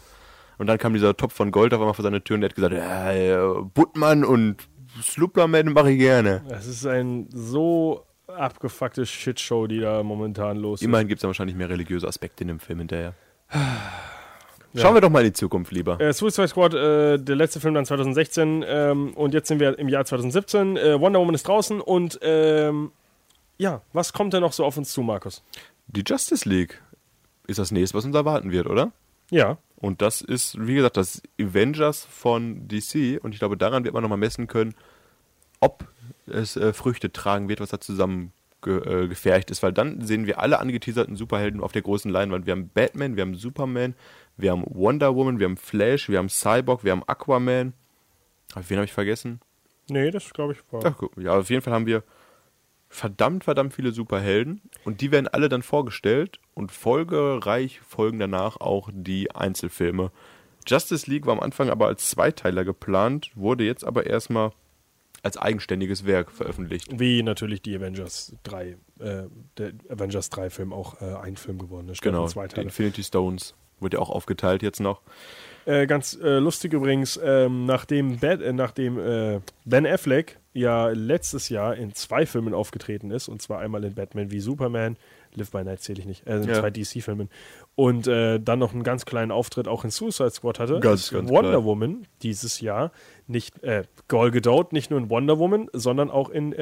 Und dann kam dieser Topf von Gold auf einmal vor seine Tür und er hat gesagt, ja, ja, Buttmann und Slupperman mache ich gerne. Das ist ein so abgefuckte Shitshow, die da momentan los ist. Immerhin gibt es ja wahrscheinlich mehr religiöse Aspekte in dem Film hinterher. Schauen wir doch mal in die Zukunft lieber. Äh, Suicide Squad, äh, der letzte Film dann 2016 ähm, und jetzt sind wir im Jahr 2017. Äh, Wonder Woman ist draußen und ähm, ja, was kommt denn noch so auf uns zu, Markus? Die Justice League ist das nächste, was uns erwarten wird, oder? Ja, Und das ist, wie gesagt, das Avengers von DC. Und ich glaube, daran wird man nochmal messen können, ob es äh, Früchte tragen wird, was da zusammen ge äh, gefercht ist. Weil dann sehen wir alle angeteaserten Superhelden auf der großen Leinwand. Wir haben Batman, wir haben Superman, wir haben Wonder Woman, wir haben Flash, wir haben Cyborg, wir haben Aquaman. Wen habe ich vergessen? nee, das glaube ich war. Ach, guck, ja, auf jeden Fall haben wir verdammt, verdammt viele Superhelden und die werden alle dann vorgestellt und folgereich folgen danach auch die Einzelfilme. Justice League war am Anfang aber als Zweiteiler geplant, wurde jetzt aber erstmal als eigenständiges Werk veröffentlicht. Wie natürlich die Avengers 3, äh, der Avengers 3 Film auch äh, ein Film geworden ist. Genau. Infinity Stones wird ja auch aufgeteilt jetzt noch. Äh, ganz äh, lustig übrigens, ähm, nachdem, Bat, äh, nachdem äh, Ben Affleck ja letztes Jahr in zwei Filmen aufgetreten ist, und zwar einmal in Batman wie Superman, Live by Night zähle ich nicht, äh, in Ja. zwei DC-Filmen, und dann noch einen ganz kleinen Auftritt auch in Suicide Squad hatte, Ganz, ganz Wonder klein. Woman dieses Jahr nicht, äh, Gal Gadot nicht nur in Wonder Woman, sondern auch in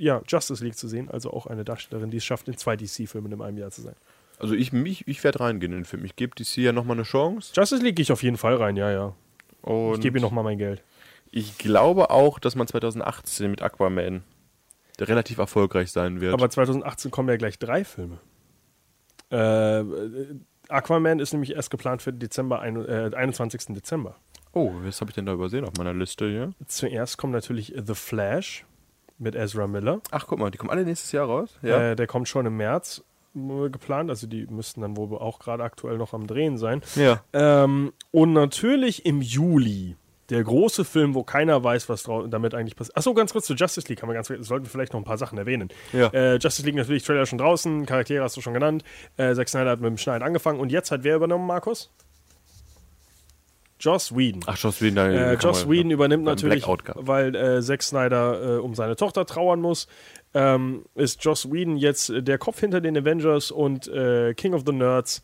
ja, Justice League zu sehen, also auch eine Darstellerin, die es schafft, in zwei DC-Filmen in einem Jahr zu sein. Also ich, mich, ich werde reingehen in den Film. Ich gebe DC ja nochmal eine Chance. Justice League gehe ich auf jeden Fall rein, ja, ja. Und Ich gebe ihr nochmal mein Geld. ich glaube auch, dass man 2018 mit Aquaman relativ erfolgreich sein wird. Aber 2018 kommen ja gleich drei Filme. Äh, Aquaman ist nämlich erst geplant für Dezember, ein, äh, 21. Dezember. oh, was habe ich denn da übersehen auf meiner Liste hier? Zuerst kommt natürlich The Flash mit Ezra Miller. Ach, guck mal, die kommen alle nächstes Jahr raus. Ja. Äh, der kommt schon im März geplant, also die müssten dann wohl auch gerade aktuell noch am Drehen sein. ja. Ähm, und natürlich im Juli. Der große Film, wo keiner weiß, was damit eigentlich passiert. Achso, ganz kurz zu Justice League haben wir ganz, sollten wir vielleicht noch ein paar Sachen erwähnen. Ja. Äh, Justice League natürlich Trailer schon draußen, Charaktere hast du schon genannt. Äh, Zack Snyder hat mit dem Schneiden angefangen und jetzt hat wer übernommen, Markus? Joss Whedon. Ach, Joss Whedon. da Äh, kann Joss man- Whedon übernimmt natürlich, weil äh, Zack Snyder äh, um seine Tochter trauern muss. Ähm, ist Joss Whedon jetzt äh, der Kopf hinter den Avengers und äh, King of the Nerds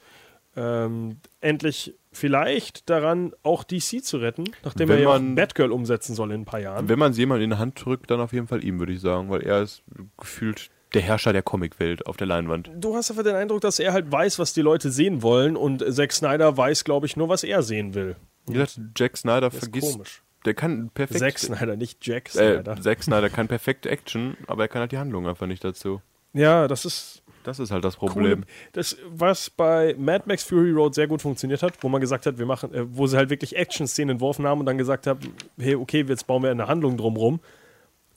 ähm, endlich vielleicht daran, auch DC zu retten, nachdem Wenn er ja man- Batgirl umsetzen soll in ein paar Jahren. Wenn man es jemand in die Hand drückt, dann auf jeden Fall ihm, würde ich sagen, weil er ist gefühlt der Herrscher der Comicwelt auf der Leinwand. Du hast einfach den Eindruck, dass er halt weiß, was die Leute sehen wollen und Zack Snyder weiß, glaube ich, nur, was er sehen will. Wie gesagt, Jack Snyder Das ist vergisst. komisch. Der kann perfekt. Zack Snyder, nicht Jack äh, Snyder. Zack Snyder kann perfekte Action, aber er kann halt die Handlung einfach nicht dazu. ja, das ist Das ist halt das Problem. das, was bei Mad Max Fury Road sehr gut funktioniert hat, wo man gesagt hat, wir machen, äh, wo sie halt wirklich Action-Szenen entworfen haben und dann gesagt haben, hey, okay, jetzt bauen wir eine Handlung drumrum.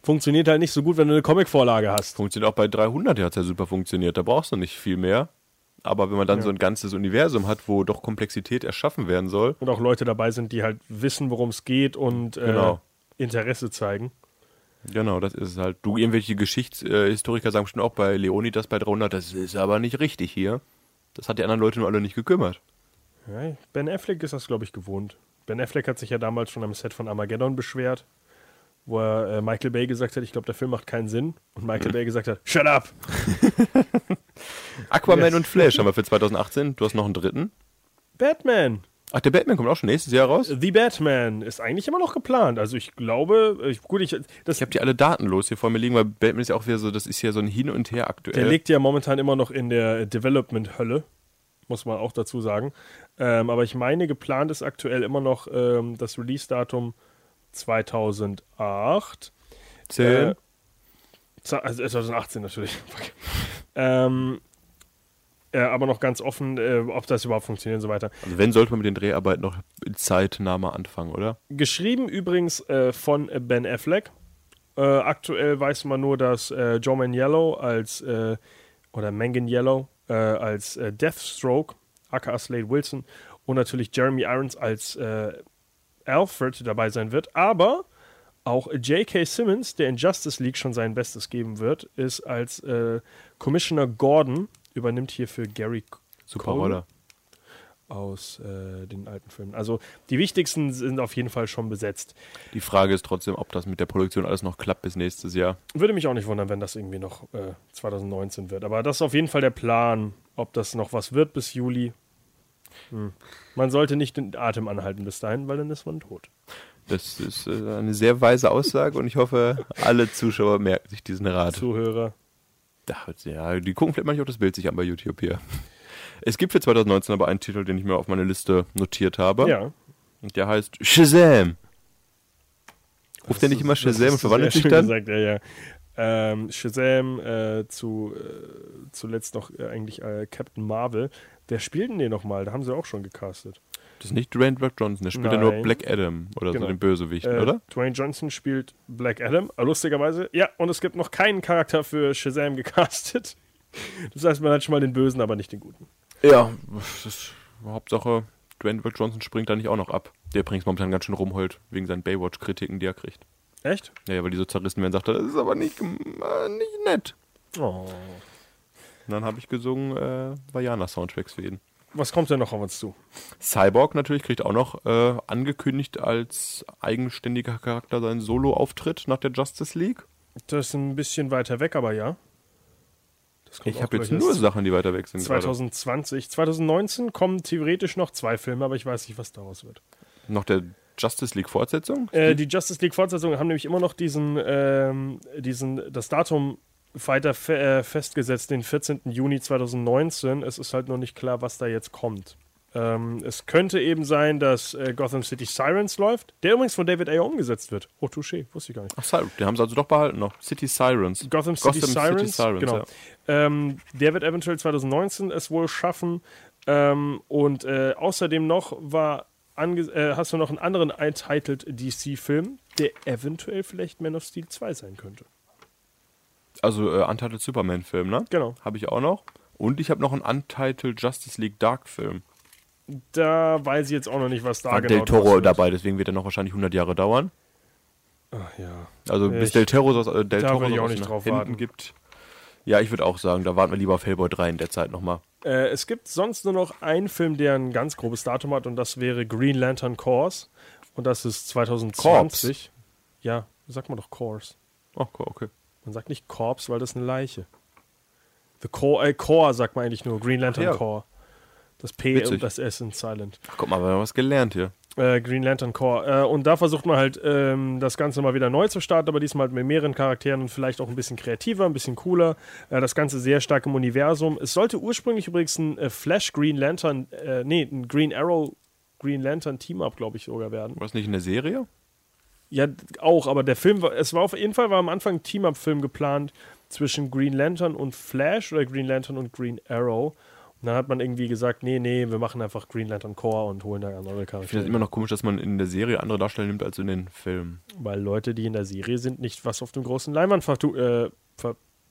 Funktioniert halt nicht so gut, wenn du eine Comic-Vorlage hast. Funktioniert auch bei 300, hat es ja super funktioniert. Da brauchst du nicht viel mehr. Aber wenn man dann Ja. so ein ganzes Universum hat, wo doch Komplexität erschaffen werden soll, Und auch Leute dabei sind, die halt wissen, worum es geht und äh, Genau. Interesse zeigen. Genau, das ist es halt. Du, irgendwelche Geschichtshistoriker sagen bestimmt auch bei Leonidas bei 300, das ist aber nicht richtig hier. Das hat die anderen Leute nur alle nicht gekümmert. Ja, ben Affleck ist das, glaube ich, gewohnt. Ben Affleck hat sich ja damals schon am Set von Armageddon beschwert, wo er äh, Michael Bay gesagt hat, ich glaube, der Film macht keinen Sinn. Und Michael Bay gesagt hat, shut up! Aquaman Yes. und Flash haben wir für 2018. Du hast noch einen dritten. Batman! Ach, der Batman kommt auch schon nächstes Jahr raus. The Batman ist eigentlich immer noch geplant. Also ich glaube, ich, gut, ich, das, Ich habe die alle datenlos hier vor mir liegen, weil Batman ist ja auch wieder so, das ist ja so ein Hin und Her aktuell. der liegt ja momentan immer noch in der Development-Hölle, muss man auch dazu sagen. Ähm, aber ich meine, geplant ist aktuell immer noch ähm, das Release-Datum 2008. Zählen. Äh, za- also 2018 natürlich. Ähm, äh, aber noch ganz offen, äh, ob das überhaupt funktioniert und so weiter. Also wenn, sollte man mit den Dreharbeiten noch in zeitnahmer Anfang, oder? Geschrieben übrigens äh, von Ben Affleck. Äh, aktuell weiß man nur, dass äh, Joe Maniello als äh, oder Manganiello äh, als Deathstroke, aka Slade Wilson und natürlich Jeremy Irons als äh, Alfred dabei sein wird. Aber auch J.K. Simmons, der in Justice League schon sein Bestes geben wird, ist als äh, Commissioner Gordon, übernimmt hier für Gary Super Cole Rolle. aus äh, den alten Filmen. Also die wichtigsten sind auf jeden Fall schon besetzt. Die Frage ist trotzdem, ob das mit der Produktion alles noch klappt bis nächstes Jahr. Würde mich auch nicht wundern, wenn das irgendwie noch äh, 2019 wird. Aber das ist auf jeden Fall der Plan. Ob das noch was wird bis Juli. Hm. Man sollte nicht den Atem anhalten bis dahin, weil dann ist man tot. Das ist äh, eine sehr weise Aussage und ich hoffe, alle Zuschauer merken sich diesen Rat. Zuhörer. Ja, die gucken vielleicht manchmal auch das Bild sich an bei YouTube hier. Es gibt für 2019 aber einen Titel, den ich mir auf meine Liste notiert habe. Ja. Und der heißt Shazam. Ruft der nicht immer Shazam und verwandelt sich dann? Gesagt, ja, ja. Ähm, Shazam, äh, zu, äh, zuletzt noch äh, eigentlich äh, Captain Marvel. Wer spielt denn den nochmal? Da haben sie auch schon gecastet. Das ist nicht Dwayne Rock Johnson, der spielt ja nur. Black Adam oder Genau. so den Bösewicht, Äh, oder? Dwayne Johnson spielt Black Adam, lustigerweise. Ja, und es gibt noch keinen Charakter für Shazam gecastet. Das heißt, man hat schon mal den Bösen, aber nicht den Guten. Ja, das ist Hauptsache, Dwayne Rock Johnson springt da nicht auch noch ab. Der übrigens momentan ganz schön rumheult, wegen seinen Baywatch-Kritiken, die er kriegt. Echt? Ja, weil die so zerrissen werden, sagt er, das ist aber nicht, äh, nicht nett. Oh. Und dann habe ich gesungen äh, Vajana-Soundtracks für ihn. Was kommt denn noch auf uns zu? Cyborg natürlich kriegt auch noch äh, angekündigt als eigenständiger Charakter seinen Solo-Auftritt nach der Justice League. Das ist ein bisschen weiter weg, aber ja. Das kommt Ich habe jetzt nur Sachen, die weiter weg sind. gerade. 2020. 2019 kommen theoretisch noch zwei Filme, aber ich weiß nicht, was daraus wird. Noch der Justice League Fortsetzung? Äh, die Justice League Fortsetzungen haben nämlich immer noch diesen, ähm, diesen das Datum weiter fe äh, festgesetzt, den 14. Juni 2019. Es ist halt noch nicht klar, was da jetzt kommt. Ähm, es könnte eben sein, dass äh, Gotham City Sirens läuft, der übrigens von David Ayer umgesetzt wird. Oh, touché, wusste ich gar nicht. Ach, Siren, den haben sie also doch behalten noch. City Sirens. Gotham City Sirens, genau. ja. Ähm, der wird eventuell 2019 es wohl schaffen. Ähm, und äh, außerdem noch war äh, hast du noch einen anderen Untitled DC-Film, der eventuell vielleicht Man of Steel 2 sein könnte. Also äh, Untitled Superman-Film, ne? Genau. Habe ich auch noch. Und ich habe noch einen Untitled Justice League Dark-Film. Da weiß ich jetzt auch noch nicht, was da War genau Del Toro dabei, deswegen wird er noch wahrscheinlich 100 Jahre dauern. Ach, ja. Also bis Ich- Del Toro aus, äh, Del da Toro ich auch nicht drauf hinten warten. gibt. Ja, ich würde auch sagen, da warten wir lieber auf Hellboy 3 in der Zeit nochmal. Äh, es gibt sonst nur noch einen Film, der ein ganz grobes Datum hat, und das wäre Green Lantern Corps. Und das ist 2020. Ja, sag mal doch Corps. Oh, okay. Man sagt nicht Corpse, weil das ist eine Leiche. The Core, äh, Core sagt man eigentlich nur. Green Lantern Ja. Core. Das P Witzig. und das S sind silent. Ach, guck mal, wir haben was gelernt hier. Äh, Green Lantern Core. Äh, und da versucht man halt, ähm, das Ganze mal wieder neu zu starten, aber diesmal halt mit mehreren Charakteren und vielleicht auch ein bisschen kreativer, ein bisschen cooler. Äh, das Ganze sehr stark im Universum. Es sollte ursprünglich übrigens ein äh, Flash Green Lantern, äh, nee, ein Green Arrow Green Lantern Team-Up, glaube ich, sogar werden. War das nicht in der Serie? Ja, auch, aber der Film war, es war auf jeden Fall war am Anfang ein Team-Up-Film geplant zwischen Green Lantern und Flash oder Green Lantern und Green Arrow. Und dann hat man irgendwie gesagt, nee, nee, wir machen einfach Green Lantern Core und holen da andere Ich finde Charaktere. das immer noch komisch, dass man in der Serie andere Darsteller nimmt als in den Filmen. Weil Leute, die in der Serie sind, nicht was auf dem großen Leinwand äh, äh,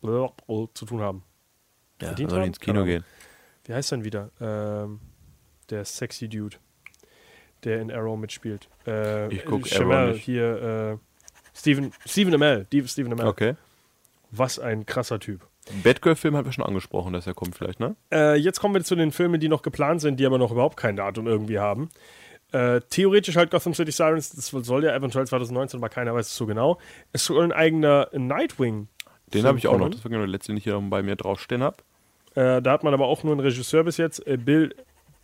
zu tun haben. Ja, Verdient soll haben? ins Kino Keine gehen. Wie heißt denn wieder? Ähm, der sexy Dude, der in Arrow mitspielt. Äh, Ich guck Jamel, Arrow nicht. hier, äh, Stephen, Stephen Amell, Stephen Amell. Okay. Was ein krasser Typ. Batgirl-Film haben wir schon angesprochen, dass er kommt vielleicht, ne? Äh, jetzt kommen wir zu den Filmen, die noch geplant sind, die aber noch überhaupt kein Datum irgendwie haben. Äh, theoretisch halt Gotham City Sirens, das soll ja eventuell 2019, aber keiner weiß es so genau. Es soll ein eigener Nightwing. Den habe ich auch noch. Das war genau der letzte, den ich hier bei mir draufstehen habe. Äh, da hat man aber auch nur einen Regisseur bis jetzt, äh, Bill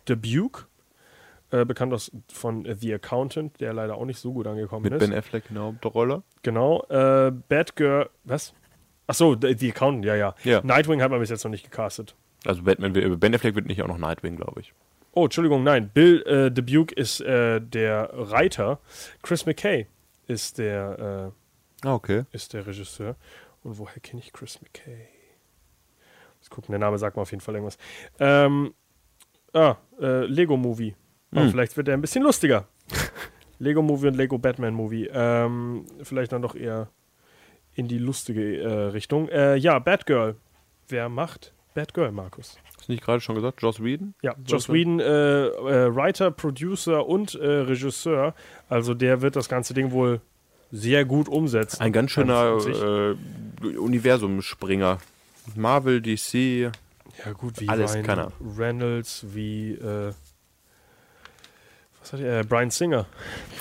Dubuque, äh, bekannt aus, von äh, The Accountant, der leider auch nicht so gut angekommen Mit ist. Ben Affleck in der Hauptrolle. Genau. Äh, Batgirl, was? Achso, The The Accountant, ja, ja, Ja. Nightwing hat man bis jetzt noch nicht gecastet. Also Batman, Ben Affleck wird nicht auch noch Nightwing, glaube ich. Oh, Entschuldigung, nein. Bill äh, Dubuque ist äh, der Reiter. Chris McKay ist der, Ah, okay. äh, ist der Regisseur. Und woher kenne ich Chris McKay? Let's gucken, der Name sagt mir auf jeden Fall irgendwas. Ähm, ah, äh, Lego Movie. Aber vielleicht wird er ein bisschen lustiger. Lego Movie und Lego Batman Movie. Ähm, vielleicht dann doch eher in die lustige äh, Richtung. Äh, ja, Batgirl. Wer macht Batgirl, Markus? Hast du nicht gerade schon gesagt? Joss Whedon? Ja, Joss Whedon, äh, äh, Writer, Producer und äh, Regisseur. Also der wird das ganze Ding wohl sehr gut umsetzen. Ein ganz schöner äh, Universumspringer. Marvel, DC. Ja, gut, wie Alles Ryan kann er. Reynolds, wie was hat er? Äh, Brian Singer.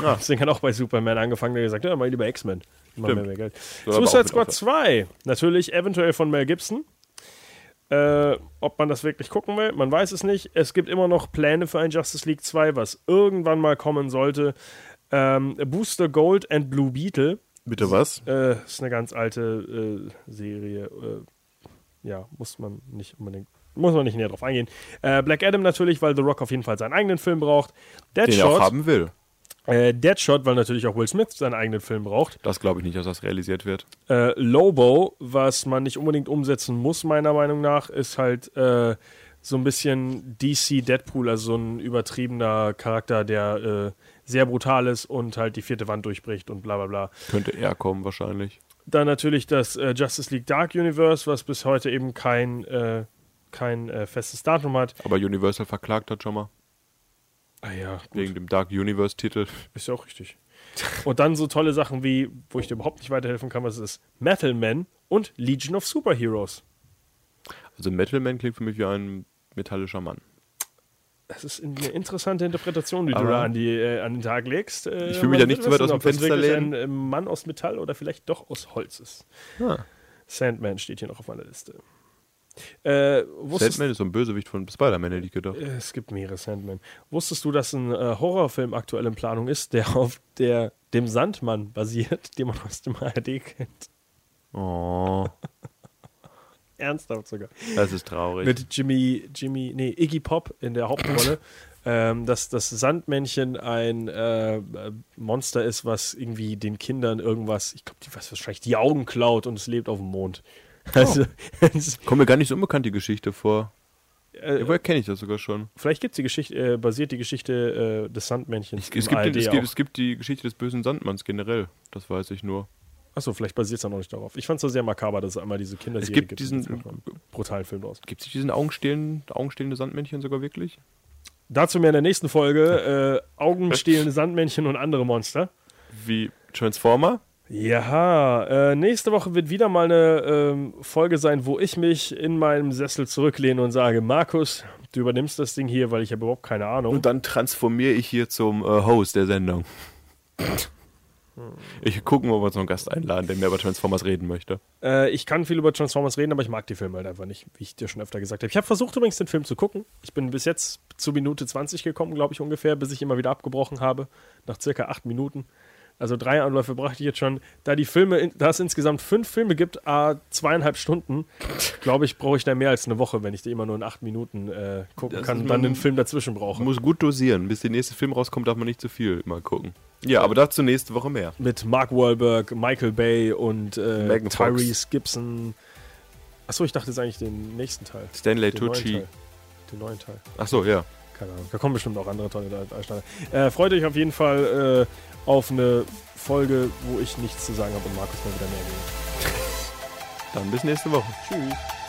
Ah. Singer hat auch bei Superman angefangen, der gesagt, ja, mal lieber X-Men. Mehr, mehr Geld. Suicide Squad aufhören. 2, natürlich eventuell von Mel Gibson. Äh, ob man das wirklich gucken will, man weiß es nicht. Es gibt immer noch Pläne für ein Justice League 2, was irgendwann mal kommen sollte. Ähm, Booster Gold and Blue Beetle Bitte was? äh, ist eine ganz alte äh, Serie. Äh, ja, muss man nicht unbedingt, muss man nicht näher drauf eingehen. Äh, Black Adam natürlich, weil The Rock auf jeden Fall seinen eigenen Film braucht. Den er auch Deadshot, haben will. äh, Deadshot, weil natürlich auch Will Smith seinen eigenen Film braucht. Das glaube ich nicht, dass das realisiert wird. Äh, Lobo, was man nicht unbedingt umsetzen muss, meiner Meinung nach, ist halt äh, so ein bisschen DC Deadpool, also so ein übertriebener Charakter, der äh, sehr brutal ist und halt die vierte Wand durchbricht und bla bla bla. Könnte er kommen wahrscheinlich. Dann natürlich das äh, Justice League Dark Universe, was bis heute eben kein, kein äh, festes Datum hat. Aber Universal verklagt hat schon mal. Ah ja, gut. Wegen dem Dark Universe Titel. Ist ja auch richtig. Und dann so tolle Sachen wie, wo ich dir überhaupt nicht weiterhelfen kann, was es ist, Metal Man und Legion of Superheroes. Also Metal Man klingt für mich wie ein metallischer Mann. Das ist eine interessante Interpretation, die du Aber- da an, die, äh, an den Tag legst. Äh, Ich will mich da nicht zu weit aus dem Fenster lehnen. ein äh, Mann aus Metall oder vielleicht doch aus Holz ist. Ah. Sandman steht hier noch auf meiner Liste. Äh, wusstest, Sandman ist so ein Bösewicht von Spider-Man, hätte ich gedacht. Äh, Es gibt mehrere Sandman. Wusstest du, dass ein äh, Horrorfilm aktuell in Planung ist, der auf der, dem Sandmann basiert, den man aus dem ARD kennt? Oh, Ernsthaft sogar. das ist traurig. Mit Jimmy, Jimmy, nee, Iggy Pop in der Hauptrolle. ähm, dass das Sandmännchen ein äh, Monster ist, was irgendwie den Kindern irgendwas, ich glaube, die was wahrscheinlich die Augen klaut und es lebt auf dem Mond. Also, es- Kommt mir gar nicht so unbekannt die Geschichte vor. äh, woher kenne ich das sogar schon? vielleicht gibt's die Geschichte, äh, basiert die Geschichte äh, des Sandmännchens. Es, es, gibt, es, gibt, es gibt die Geschichte des bösen Sandmanns generell. Das weiß ich nur. Achso, vielleicht basiert es ja noch nicht darauf. Ich fand es so sehr makaber, dass es einmal diese Kinderserie Es gibt gibt. diesen- brutalen Film draus. Gibt es diesen augenstehlenden, augenstehlende Sandmännchen sogar wirklich? Dazu mehr in der nächsten Folge. Äh, Augenstehlende Sandmännchen und andere Monster. Wie Transformer? Ja, äh, nächste Woche wird wieder mal eine ähm, Folge sein, wo ich mich in meinem Sessel zurücklehne und sage, Markus, du übernimmst das Ding hier, weil ich habe überhaupt keine Ahnung. Und dann transformiere ich hier zum äh, Host der Sendung. Ich gucke mal, ob wir uns noch einen Gast einladen, der mehr über Transformers reden möchte. Äh, ich kann viel über Transformers reden, aber ich mag die Filme halt einfach nicht, wie ich dir schon öfter gesagt habe. Ich habe versucht übrigens den Film zu gucken. Ich bin bis jetzt zu Minute 20 gekommen, glaube ich ungefähr, bis ich immer wieder abgebrochen habe, nach circa acht Minuten. Also drei Anläufe brachte ich jetzt schon. Da die Filme, da es insgesamt fünf Filme gibt, a zweieinhalb Stunden, glaube ich, brauche ich da mehr als eine Woche, wenn ich die immer nur in acht Minuten äh, gucken Das kann und dann einen Film dazwischen brauche. Man muss gut dosieren. Bis der nächste Film rauskommt, darf man nicht zu viel immer gucken. Ja, aber dazu nächste Woche mehr. Mit Mark Wahlberg, Michael Bay und äh, Fox. Tyrese Gibson. Achso, ich dachte jetzt eigentlich den nächsten Teil. Stanley Den neuen Tucci. Teil. Den neuen Teil. Achso, ja. Keine Ahnung. Da kommen bestimmt auch andere tolle Darsteller. Äh, freut euch auf jeden Fall äh, auf eine Folge, wo ich nichts zu sagen habe und Markus mal wieder mehr redet. Dann bis nächste Woche. Tschüss.